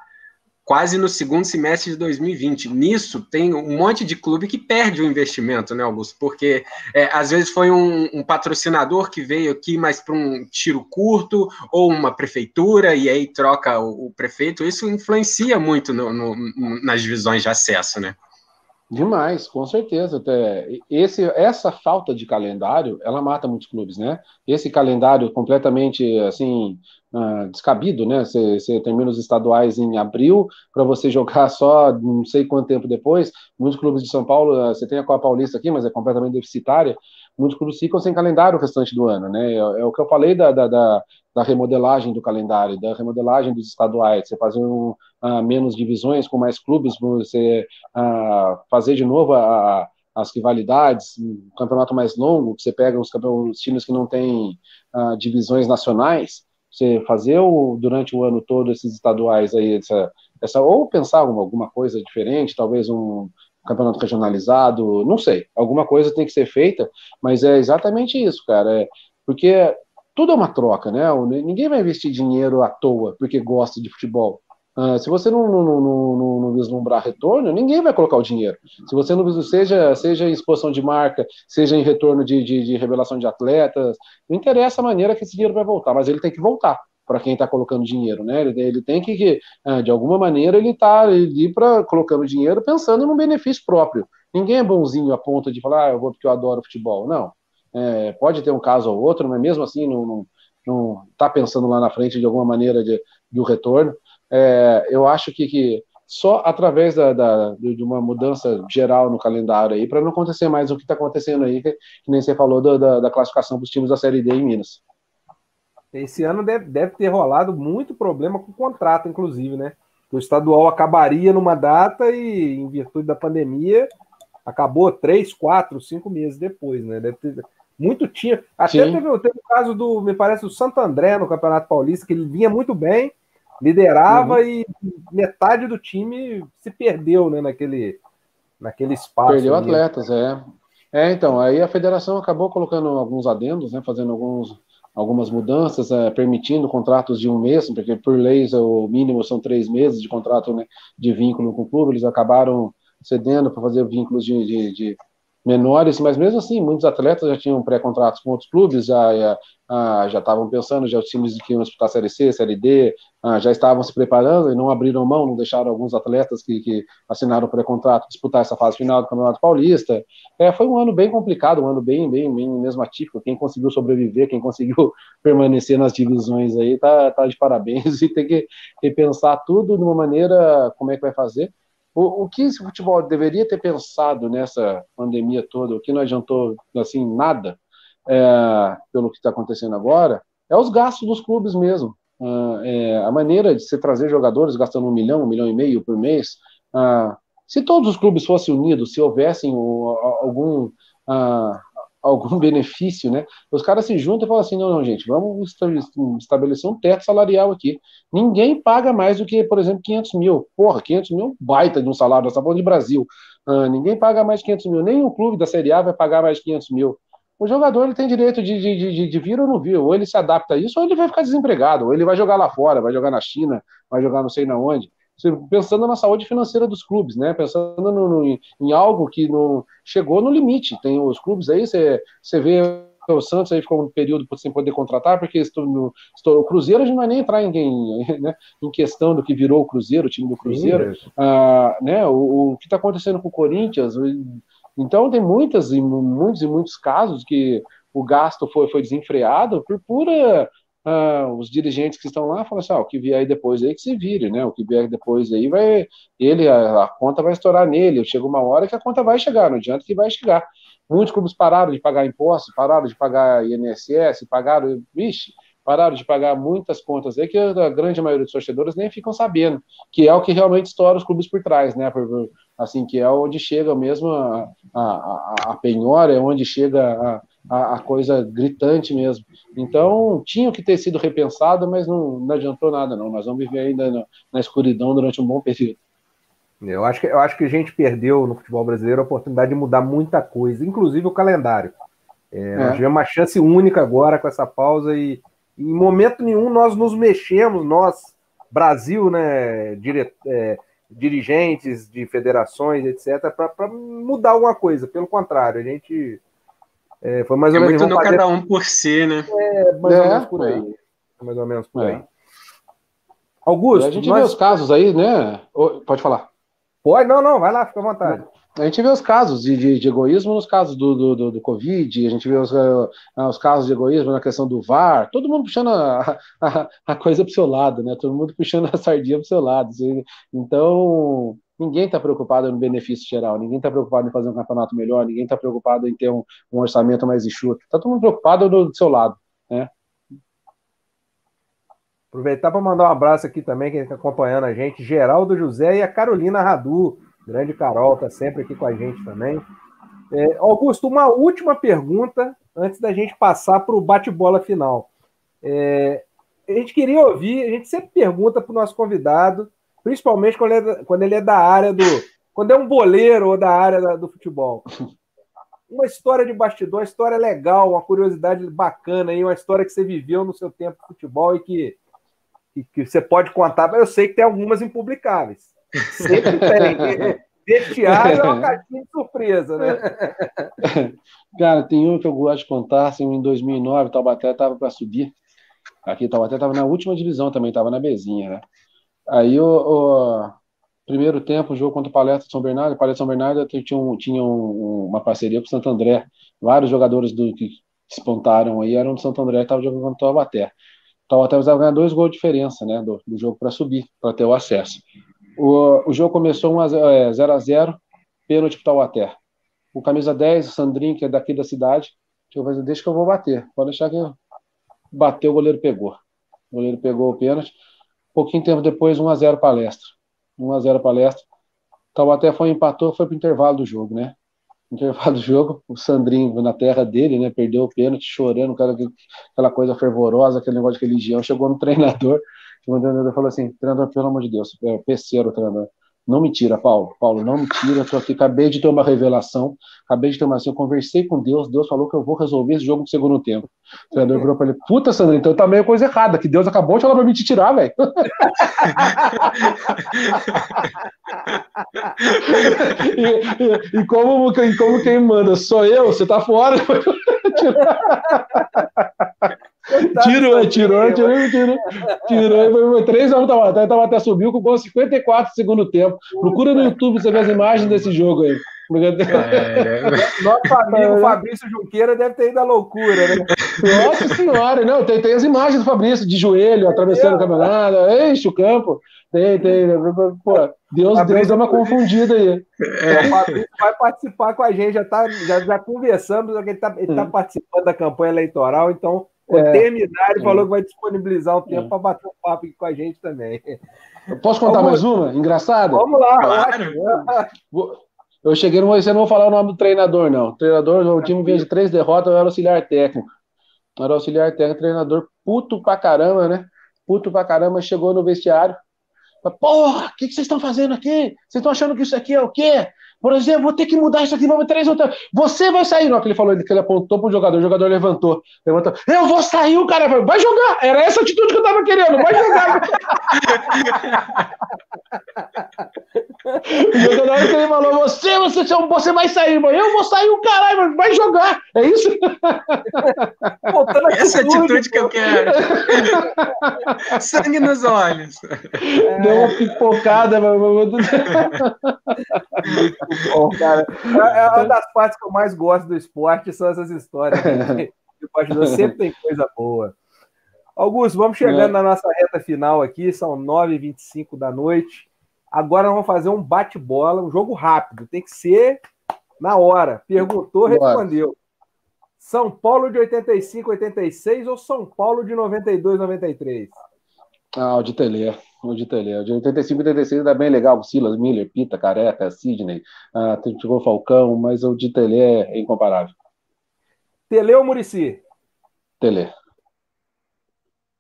quase no segundo semestre de 2020. Nisso, tem um monte de clube que perde o investimento, né, Augusto? Porque é, às vezes foi um, um, patrocinador que veio aqui mais para um tiro curto, ou uma prefeitura, e aí troca o, o prefeito. Isso influencia muito no, no, nas divisões de acesso, né? Demais, com certeza. Esse, essa falta de calendário, ela mata muitos clubes, né? Esse calendário completamente, assim, uh, descabido, né? Você, termina os estaduais em abril, para você jogar só não sei quanto tempo depois. Muitos clubes de São Paulo, uh, você tem a Copa Paulista aqui, mas é completamente deficitária. Muitos clubes ficam sem calendário o restante do ano, né? É, é o que eu falei da, da, da, da, remodelagem do calendário, da remodelagem dos estaduais. Você fazer um, uh, menos divisões com mais clubes, você fazer de novo a as rivalidades, um campeonato mais longo, você pega os, os times que não têm uh, divisões nacionais, você fazer o, durante o ano todo esses estaduais aí, essa, essa, ou pensar alguma, alguma coisa diferente, talvez um campeonato regionalizado, não sei, alguma coisa tem que ser feita, mas é exatamente isso, cara, é, porque tudo é uma troca, né? Ninguém vai investir dinheiro à toa porque gosta de futebol. Uh, se você não, não, não, não, vislumbrar retorno, ninguém vai colocar o dinheiro. Se você não seja seja em exposição de marca, seja em retorno de, de, de revelação de atletas, não interessa a maneira que esse dinheiro vai voltar, mas ele tem que voltar para quem está colocando dinheiro, né? Ele, ele tem que, uh, de alguma maneira, ele está ali para colocando dinheiro pensando no benefício próprio. Ninguém é bonzinho a ponto de falar, ah, eu vou porque eu adoro futebol. Não. É, pode ter um caso ou outro, mas mesmo assim não está pensando lá na frente de alguma maneira de, do retorno é, eu acho que, que só através da, da, de uma mudança geral no calendário aí, para não acontecer mais o que está acontecendo aí, que, que, nem você falou da, da, da classificação dos times da Série D em Minas. Esse ano deve, deve ter rolado muito problema com o contrato, inclusive, né? O estadual acabaria numa data e, em virtude da pandemia, acabou três, quatro, cinco meses depois, né? Deve ter, muito tinha. Até teve, teve o caso do, me parece, o Santo André no Campeonato Paulista, que ele vinha muito bem, liderava uhum. e metade do time se perdeu né, naquele, naquele espaço. Perdeu ali. atletas, é. É, então, aí a federação acabou colocando alguns adendos, né, fazendo alguns, algumas mudanças, é, permitindo contratos de um mês, porque por lei o mínimo são três meses de contrato né, de vínculo com o clube, eles acabaram cedendo para fazer vínculos de, de, de menores, mas mesmo assim, muitos atletas já tinham pré-contratos com outros clubes, já, já, ah, já estavam pensando, já os times que iam disputar Série C, Série D, ah, já estavam se preparando e não abriram mão, não deixaram alguns atletas que, que assinaram pré-contrato disputar essa fase final do Campeonato Paulista. É, foi um ano bem complicado, um ano bem, bem, bem mesmo atípico. Quem conseguiu sobreviver, quem conseguiu permanecer nas divisões aí, tá, tá de parabéns e tem que repensar tudo de uma maneira, como é que vai fazer. O, o que esse futebol deveria ter pensado nessa pandemia toda, o que não adiantou assim nada, é, pelo que está acontecendo agora, é os gastos dos clubes mesmo. Uh, é, a maneira de se trazer jogadores gastando um milhão, um milhão e meio por mês. Uh, se todos os clubes fossem unidos, se houvessem algum uh, algum benefício, né? Os caras se juntam e falam assim, não, não, gente, vamos estabelecer um teto salarial aqui. Ninguém paga mais do que, por exemplo, 500 mil. Porra, 500 mil é baita de um salário, nós estamos de Brasil. Ninguém paga mais de 500 mil, nem o clube da Série A vai pagar mais de 500 mil. O jogador ele tem direito de, de, de, de, vir ou não vir, ou ele se adapta a isso, ou ele vai ficar desempregado, ou ele vai jogar lá fora, vai jogar na China, vai jogar não sei na onde. Pensando na saúde financeira dos clubes, né? Pensando no, no, em algo que não chegou no limite. Tem os clubes aí, você, vê o Santos aí ficou um período sem poder contratar, porque estou no, estou, o Cruzeiro. A gente não vai nem entrar em, né, em questão do que virou o Cruzeiro, o time do Cruzeiro, Sim, ah, né, o, o que está acontecendo com o Corinthians. Então tem muitas e muitos e muitos casos que o gasto foi, foi desenfreado por pura ah, os dirigentes que estão lá falam assim, ah, o que vier depois aí que se vire, né? O que vier depois aí vai, ele, a, a, conta vai estourar nele, chega uma hora que a conta vai chegar, não adianta que vai chegar. Muitos clubes pararam de pagar impostos, pararam de pagar INSS, pagaram, vixe, pararam de pagar muitas contas aí que a grande maioria dos torcedores nem ficam sabendo, que é o que realmente estoura os clubes por trás, né? Assim, que é onde chega mesmo a, a, a penhora, é onde chega a a, coisa gritante mesmo. Então, tinha que ter sido repensado, mas não, não adiantou nada, não. Nós vamos viver ainda na, na, escuridão durante um bom período. Eu acho, que, eu acho que a gente perdeu no futebol brasileiro a oportunidade de mudar muita coisa, inclusive o calendário. É, é. Nós tivemos uma chance única agora com essa pausa e, em momento nenhum nós nos mexemos, nós, Brasil, né, dire, é, dirigentes de federações, etc., para mudar alguma coisa. Pelo contrário, a gente é, foi mais ou é menos. Muito no fazer... cada um por si, né? É, mais é, ou menos por aí. É. Mais ou menos por aí. Augusto. a gente nós... vê os casos aí, né? Pode falar. Pode, não, não, vai lá, fica à vontade. A gente vê os casos de, de, de egoísmo nos casos do, do, do, do, Covid, a gente vê os, uh, os, casos de egoísmo na questão do VAR, todo mundo puxando a, a, a coisa para o seu lado, né? Todo mundo puxando a sardinha para o seu lado. Assim. Então, Ninguém está preocupado no benefício geral, ninguém está preocupado em fazer um campeonato melhor, ninguém está preocupado em ter um, um, orçamento mais enxuto. Está todo mundo preocupado do, do seu lado. Né? Aproveitar para mandar um abraço aqui também, quem está acompanhando a gente, Geraldo José e a Carolina Radu. Grande Carol, está sempre aqui com a gente também. É, Augusto, uma última pergunta antes da gente passar para o bate-bola final. É, a gente queria ouvir, a gente sempre pergunta para o nosso convidado Principalmente quando ele, é, quando ele é da área do. Quando é um boleiro ou da área da, do futebol. Uma história de bastidor, uma história legal, uma curiosidade bacana aí, uma história que você viveu no seu tempo de futebol e que que, que você pode contar, eu sei que tem algumas impublicáveis. Sempre tem. Vestiário é uma caixinha de surpresa, né? Cara, tem um que eu gosto de contar, assim, em 2009, Taubaté estava para subir. Aqui, Taubaté estava na última divisão também, estava na Bezinha, né? Aí, o, o, primeiro tempo, o jogo contra o Palestra de São Bernardo, o Palestra de São Bernardo tinha, um, tinha um, uma parceria com o Santo André. Vários jogadores do, que despontaram aí eram do Santo André, estavam jogando contra o Taubaté. O Taubaté precisava ganhar dois gols de diferença, né, do, do jogo para subir, para ter o acesso. O, o jogo começou 0x0, é, pênalti para o Taubaté. O camisa 10, o Sandrinho, que é daqui da cidade, eu deixa que eu vou bater. Pode deixar que bateu, o goleiro pegou. O goleiro pegou o pênalti. Pouquinho tempo depois, 1x0 palestra. 1x0 palestra. Taubaté foi empatou, foi pro intervalo do jogo, né? Intervalo do jogo, o Sandrinho na terra dele, né? Perdeu o pênalti, chorando, aquela, aquela coisa fervorosa, aquele negócio de religião. Chegou no treinador, o treinador falou assim: treinador, pelo amor de Deus, é o treinador. Não me tira, Paulo. Paulo, não me tira. Tô aqui, acabei de ter uma revelação. Acabei de ter uma. Assim, eu conversei com Deus. Deus falou que eu vou resolver esse jogo no segundo tempo. O treinador virou pra ele: Puta, Sandro, então tá meio coisa errada. Que Deus acabou de falar pra mim te tirar, velho. e, e, e, como, e como quem manda sou eu, você tá fora. Tirou, é, tirou, tirou, tirou, tirou. Foi 3 a 1 Taubaté, Taubaté subiu com gol 54 no segundo tempo. Procura no YouTube você ver as imagens desse jogo aí. É, Nosso amigo Fabrício Junqueira deve ter ido à loucura, né? Nossa senhora, não, tem, tem as imagens do Fabrício de joelho, atravessando o campeonato, enche o campo. Tem, tem. Pô, Deus, Deus deu uma confundida aí. É. O Fabrício vai participar com a gente, já, tá, já, já conversamos, ele está ele tá participando da campanha eleitoral, então quando é, terminar, ele é. falou que vai disponibilizar um tempo é. para bater um papo aqui com a gente também. Eu posso contar Vamos... mais uma? Engraçada? Vamos lá, claro. Eu cheguei no você não vou falar o nome do treinador, não. O treinador, o time vinha de três derrotas, eu era auxiliar técnico. Eu era auxiliar técnico, treinador puto pra caramba, né? Puto pra caramba, chegou no vestiário. Porra, o que, que vocês estão fazendo aqui? Vocês estão achando que isso aqui é o quê? Por exemplo, vou ter que mudar isso aqui, vamos três outras. Você vai sair. Não, que ele falou que ele apontou pro jogador, o jogador levantou. Levantou. Eu vou sair, o cara vai jogar. Era essa atitude que eu tava querendo, vai jogar. o jogador que ele falou: você, você, você vai sair, mano. Eu vou sair, o caralho, vai jogar. É isso? essa atitude que eu quero. Sangue nos olhos. Deu uma pipocada, mano. Bom, cara. É, é uma das partes que eu mais gosto do esporte, são essas histórias. O bastidor sempre tem coisa boa. Augusto, vamos chegando é. na nossa reta final aqui, são 9h25 da noite. Agora nós vamos fazer um bate-bola, um jogo rápido, tem que ser na hora. Perguntou, respondeu. São Paulo de 85, 86 ou São Paulo de 92, 93? Ah, o de Telê. O de Telê. O de 85 e 86 era bem legal. Silas, Miller, Pita, Careca, Sidney. Ah, chegou Falcão, mas o de Telê é incomparável. Tele ou Murici? Tele.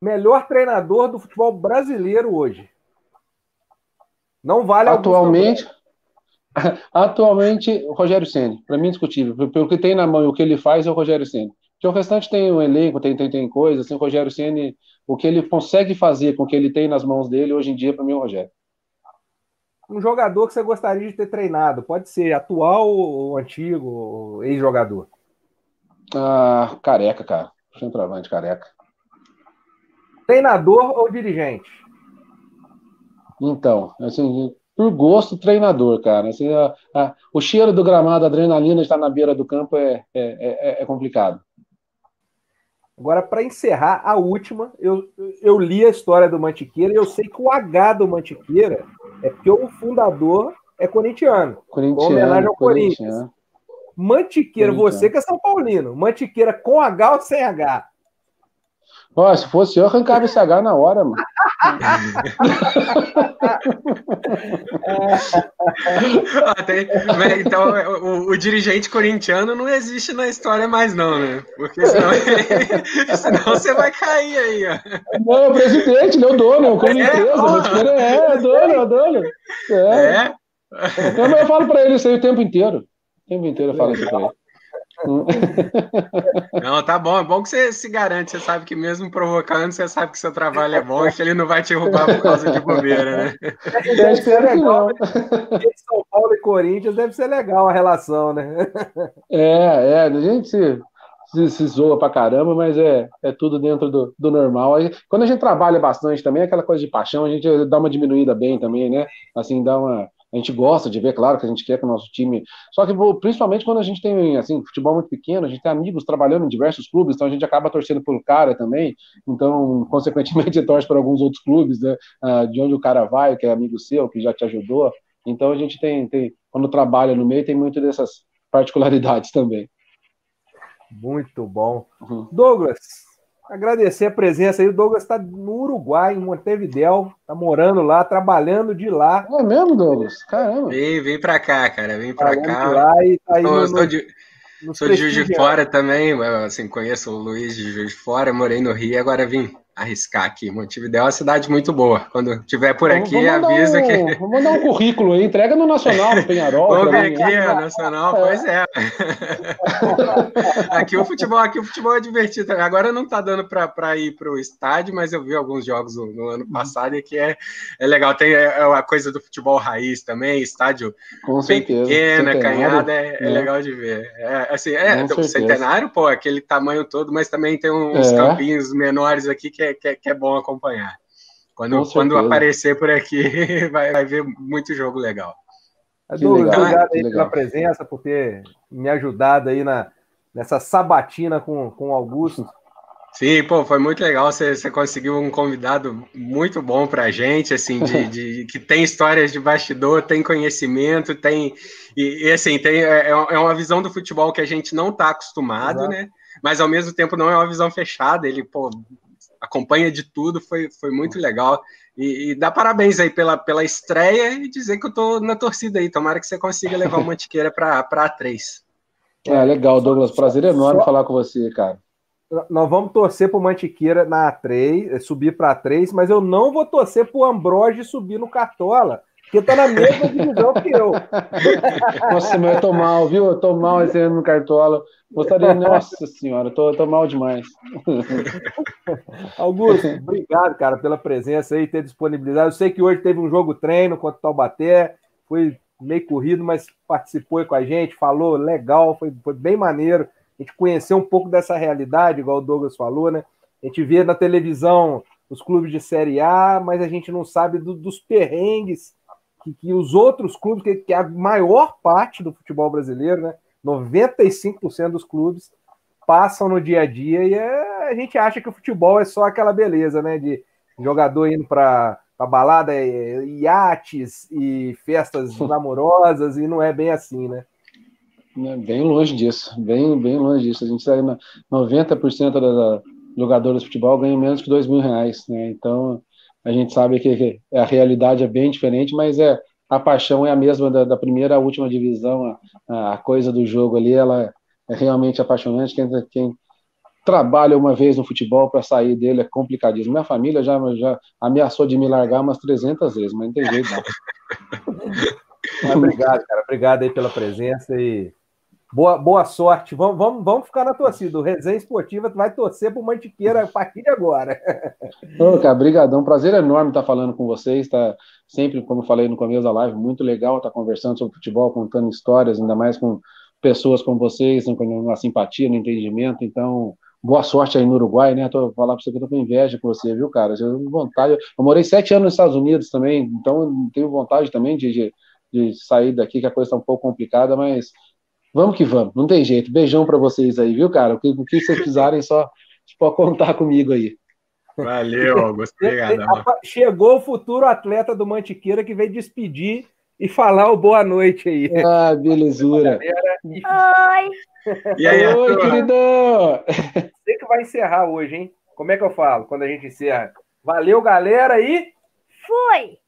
Melhor treinador do futebol brasileiro hoje? Não vale Atualmente. Atualmente, Rogério Ceni, para mim indiscutível. Pelo que tem na mão e o que ele faz é o Rogério Ceni. Porque o restante tem um elenco, tem, tem, tem coisa, assim, o Rogério Ceni, o que ele consegue fazer com o que ele tem nas mãos dele hoje em dia, para mim, é o Rogério. Um jogador que você gostaria de ter treinado, pode ser atual ou antigo, ex-jogador? Ah, careca, cara. Centroavante, careca. Treinador ou dirigente? Então, assim, por gosto, treinador, cara. Assim, a, a, o cheiro do gramado, a adrenalina de estar na beira do campo é, é, é, é complicado. Agora, para encerrar, a última, eu, eu li a história do Mantiqueira e eu sei que o H do Mantiqueira é porque o fundador é corintiano. Corintiano. homenagem ao Corinthians. Mantiqueira, você que é São Paulino. Mantiqueira com H ou sem H? Ó, se fosse eu, arrancava esse H na hora, mano. ah, tem, então, o, o, dirigente corintiano não existe na história mais, não, né? Porque senão, senão você vai cair aí, ó. Não, é o presidente, não é o dono, é o como é, empresa. É, é, dono, é dono. É. é. Então, eu falo pra ele isso aí o tempo inteiro. O tempo inteiro eu falo isso pra ele. Não, tá bom. É bom que você se garante. Você sabe que mesmo provocando, você sabe que seu trabalho é bom e que ele não vai te roubar por causa de bobeira, né? Deve ser legal. Né? São Paulo e Corinthians deve ser legal a relação, né? É, é. A gente se, se, se zoa pra caramba, mas é, é tudo dentro do, do normal. Aí, quando a gente trabalha bastante também, aquela coisa de paixão, a gente dá uma diminuída bem também, né? Assim, dá uma a gente gosta de ver, claro que a gente quer que o nosso time. Só que, principalmente quando a gente tem, assim, futebol muito pequeno, a gente tem amigos trabalhando em diversos clubes, então a gente acaba torcendo pelo cara também. Então, consequentemente, torce para alguns outros clubes, né? Ah, de onde o cara vai, que é amigo seu, que já te ajudou. Então, a gente tem, tem quando trabalha no meio, tem muito dessas particularidades também. Muito bom. Uhum. Douglas, Agradecer a presença aí. O Douglas está no Uruguai, em Montevidéu. Está morando lá, trabalhando de lá. É mesmo, Douglas? Caramba. Vem, vem para cá, cara. Vem para cá. Lá e tá aí no, no, de, sou de Juiz de Fora também. Assim, conheço o Luiz de Juiz de Fora. Morei no Rio agora vim arriscar aqui. Montevidéu é uma cidade muito boa. Quando tiver por aqui, avisa um, que. Vamos mandar um currículo aí, entrega no Nacional, no Penharol. Vamos ver aqui, o Nacional, é. pois é. aqui o futebol, aqui o futebol é divertido. Agora não está dando para ir para o estádio, mas eu vi alguns jogos no, no ano passado e que é, é legal. Tem é, é a coisa do futebol raiz também, estádio Com pequena, canhada, é, é, legal de ver. É, assim, é, o centenário, pô, aquele tamanho todo, mas também tem uns é. campinhos menores aqui que é, que é, que é bom acompanhar. Quando, quando aparecer por aqui, vai, vai ver muito jogo legal. Douglas, legal, obrigado aí pela presença, por ter me ajudado aí na, nessa sabatina com, com o Augusto. Sim, pô, foi muito legal. Você, você conseguiu um convidado muito bom para a gente, assim, de, de, que tem histórias de bastidor, tem conhecimento, tem e, e assim tem é, é uma visão do futebol que a gente não está acostumado, Exato. né? Mas ao mesmo tempo não é uma visão fechada. Ele, pô, acompanha de tudo, foi, foi muito legal. E, e, dá parabéns aí pela, pela estreia e dizer que eu tô na torcida aí. Tomara que você consiga levar o Mantiqueira para a A3. É, legal, Douglas. Prazer enorme Só... falar com você, cara. Nós vamos torcer pro Mantiqueira na A3, eh, subir para A3, mas eu não vou torcer pro Ambrose subir no Cartola, porque tá na mesma divisão que eu. Nossa, mas eu tô mal, viu? Eu tô mal esse ano no Cartola. Gostaria, nossa senhora, tô, tô mal demais. Augusto, obrigado, cara, pela presença aí, ter disponibilidade. Eu sei que hoje teve um jogo treino contra o Taubaté, foi meio corrido, mas participou com a gente, falou legal, foi, foi bem maneiro. A gente conheceu um pouco dessa realidade, igual o Douglas falou, né? A gente vê na televisão os clubes de Série A, mas a gente não sabe do, dos perrengues que, que, os outros clubes, que, que a maior parte do futebol brasileiro, né? 95% dos clubes passam no dia a dia e é, a gente acha que o futebol é só aquela beleza, né? De jogador indo para balada, é, iates e festas namorosas, e não é bem assim, né? É bem longe disso, bem, bem longe disso. A gente sai na 90% dos jogadores de futebol ganham menos que dois mil reais, né? Então a gente sabe que a realidade é bem diferente, mas é a paixão é a mesma da, da primeira à última divisão, a, a, coisa do jogo ali, ela é realmente apaixonante. Quem, quem trabalha uma vez no futebol para sair dele é complicadíssimo. Minha família já, já ameaçou de me largar umas 300 vezes, mas não tem jeito. Não. obrigado, cara. Obrigado aí pela presença e Boa, boa sorte. Vamos, vamos, vamos ficar na torcida. O Resenha Esportiva vai torcer para o Mantiqueira a partir de agora. Ô, cara, brigadão. Prazer enorme estar falando com vocês. Tá sempre, como eu falei no começo da live, muito legal estar conversando sobre futebol, contando histórias, ainda mais com pessoas como vocês, com uma simpatia, no entendimento. Então, boa sorte aí no Uruguai, né? Tô falar para você que eu tô com inveja com você, viu, cara? Eu tenho vontade. Eu morei sete anos nos Estados Unidos também, então tenho vontade também de, de, de sair daqui, que a coisa está um pouco complicada, mas Vamos que vamos, não tem jeito. Beijão para vocês aí, viu, cara? O que, o que vocês precisarem, só pode contar comigo aí. Valeu, Augusto. Obrigado. Chegou o futuro atleta do Mantiqueira que veio despedir e falar o boa noite aí. Ah, belezura. Oi. E aí, Oi, queridão. Você que vai encerrar hoje, hein? Como é que eu falo quando a gente encerra? Valeu, galera, e fui!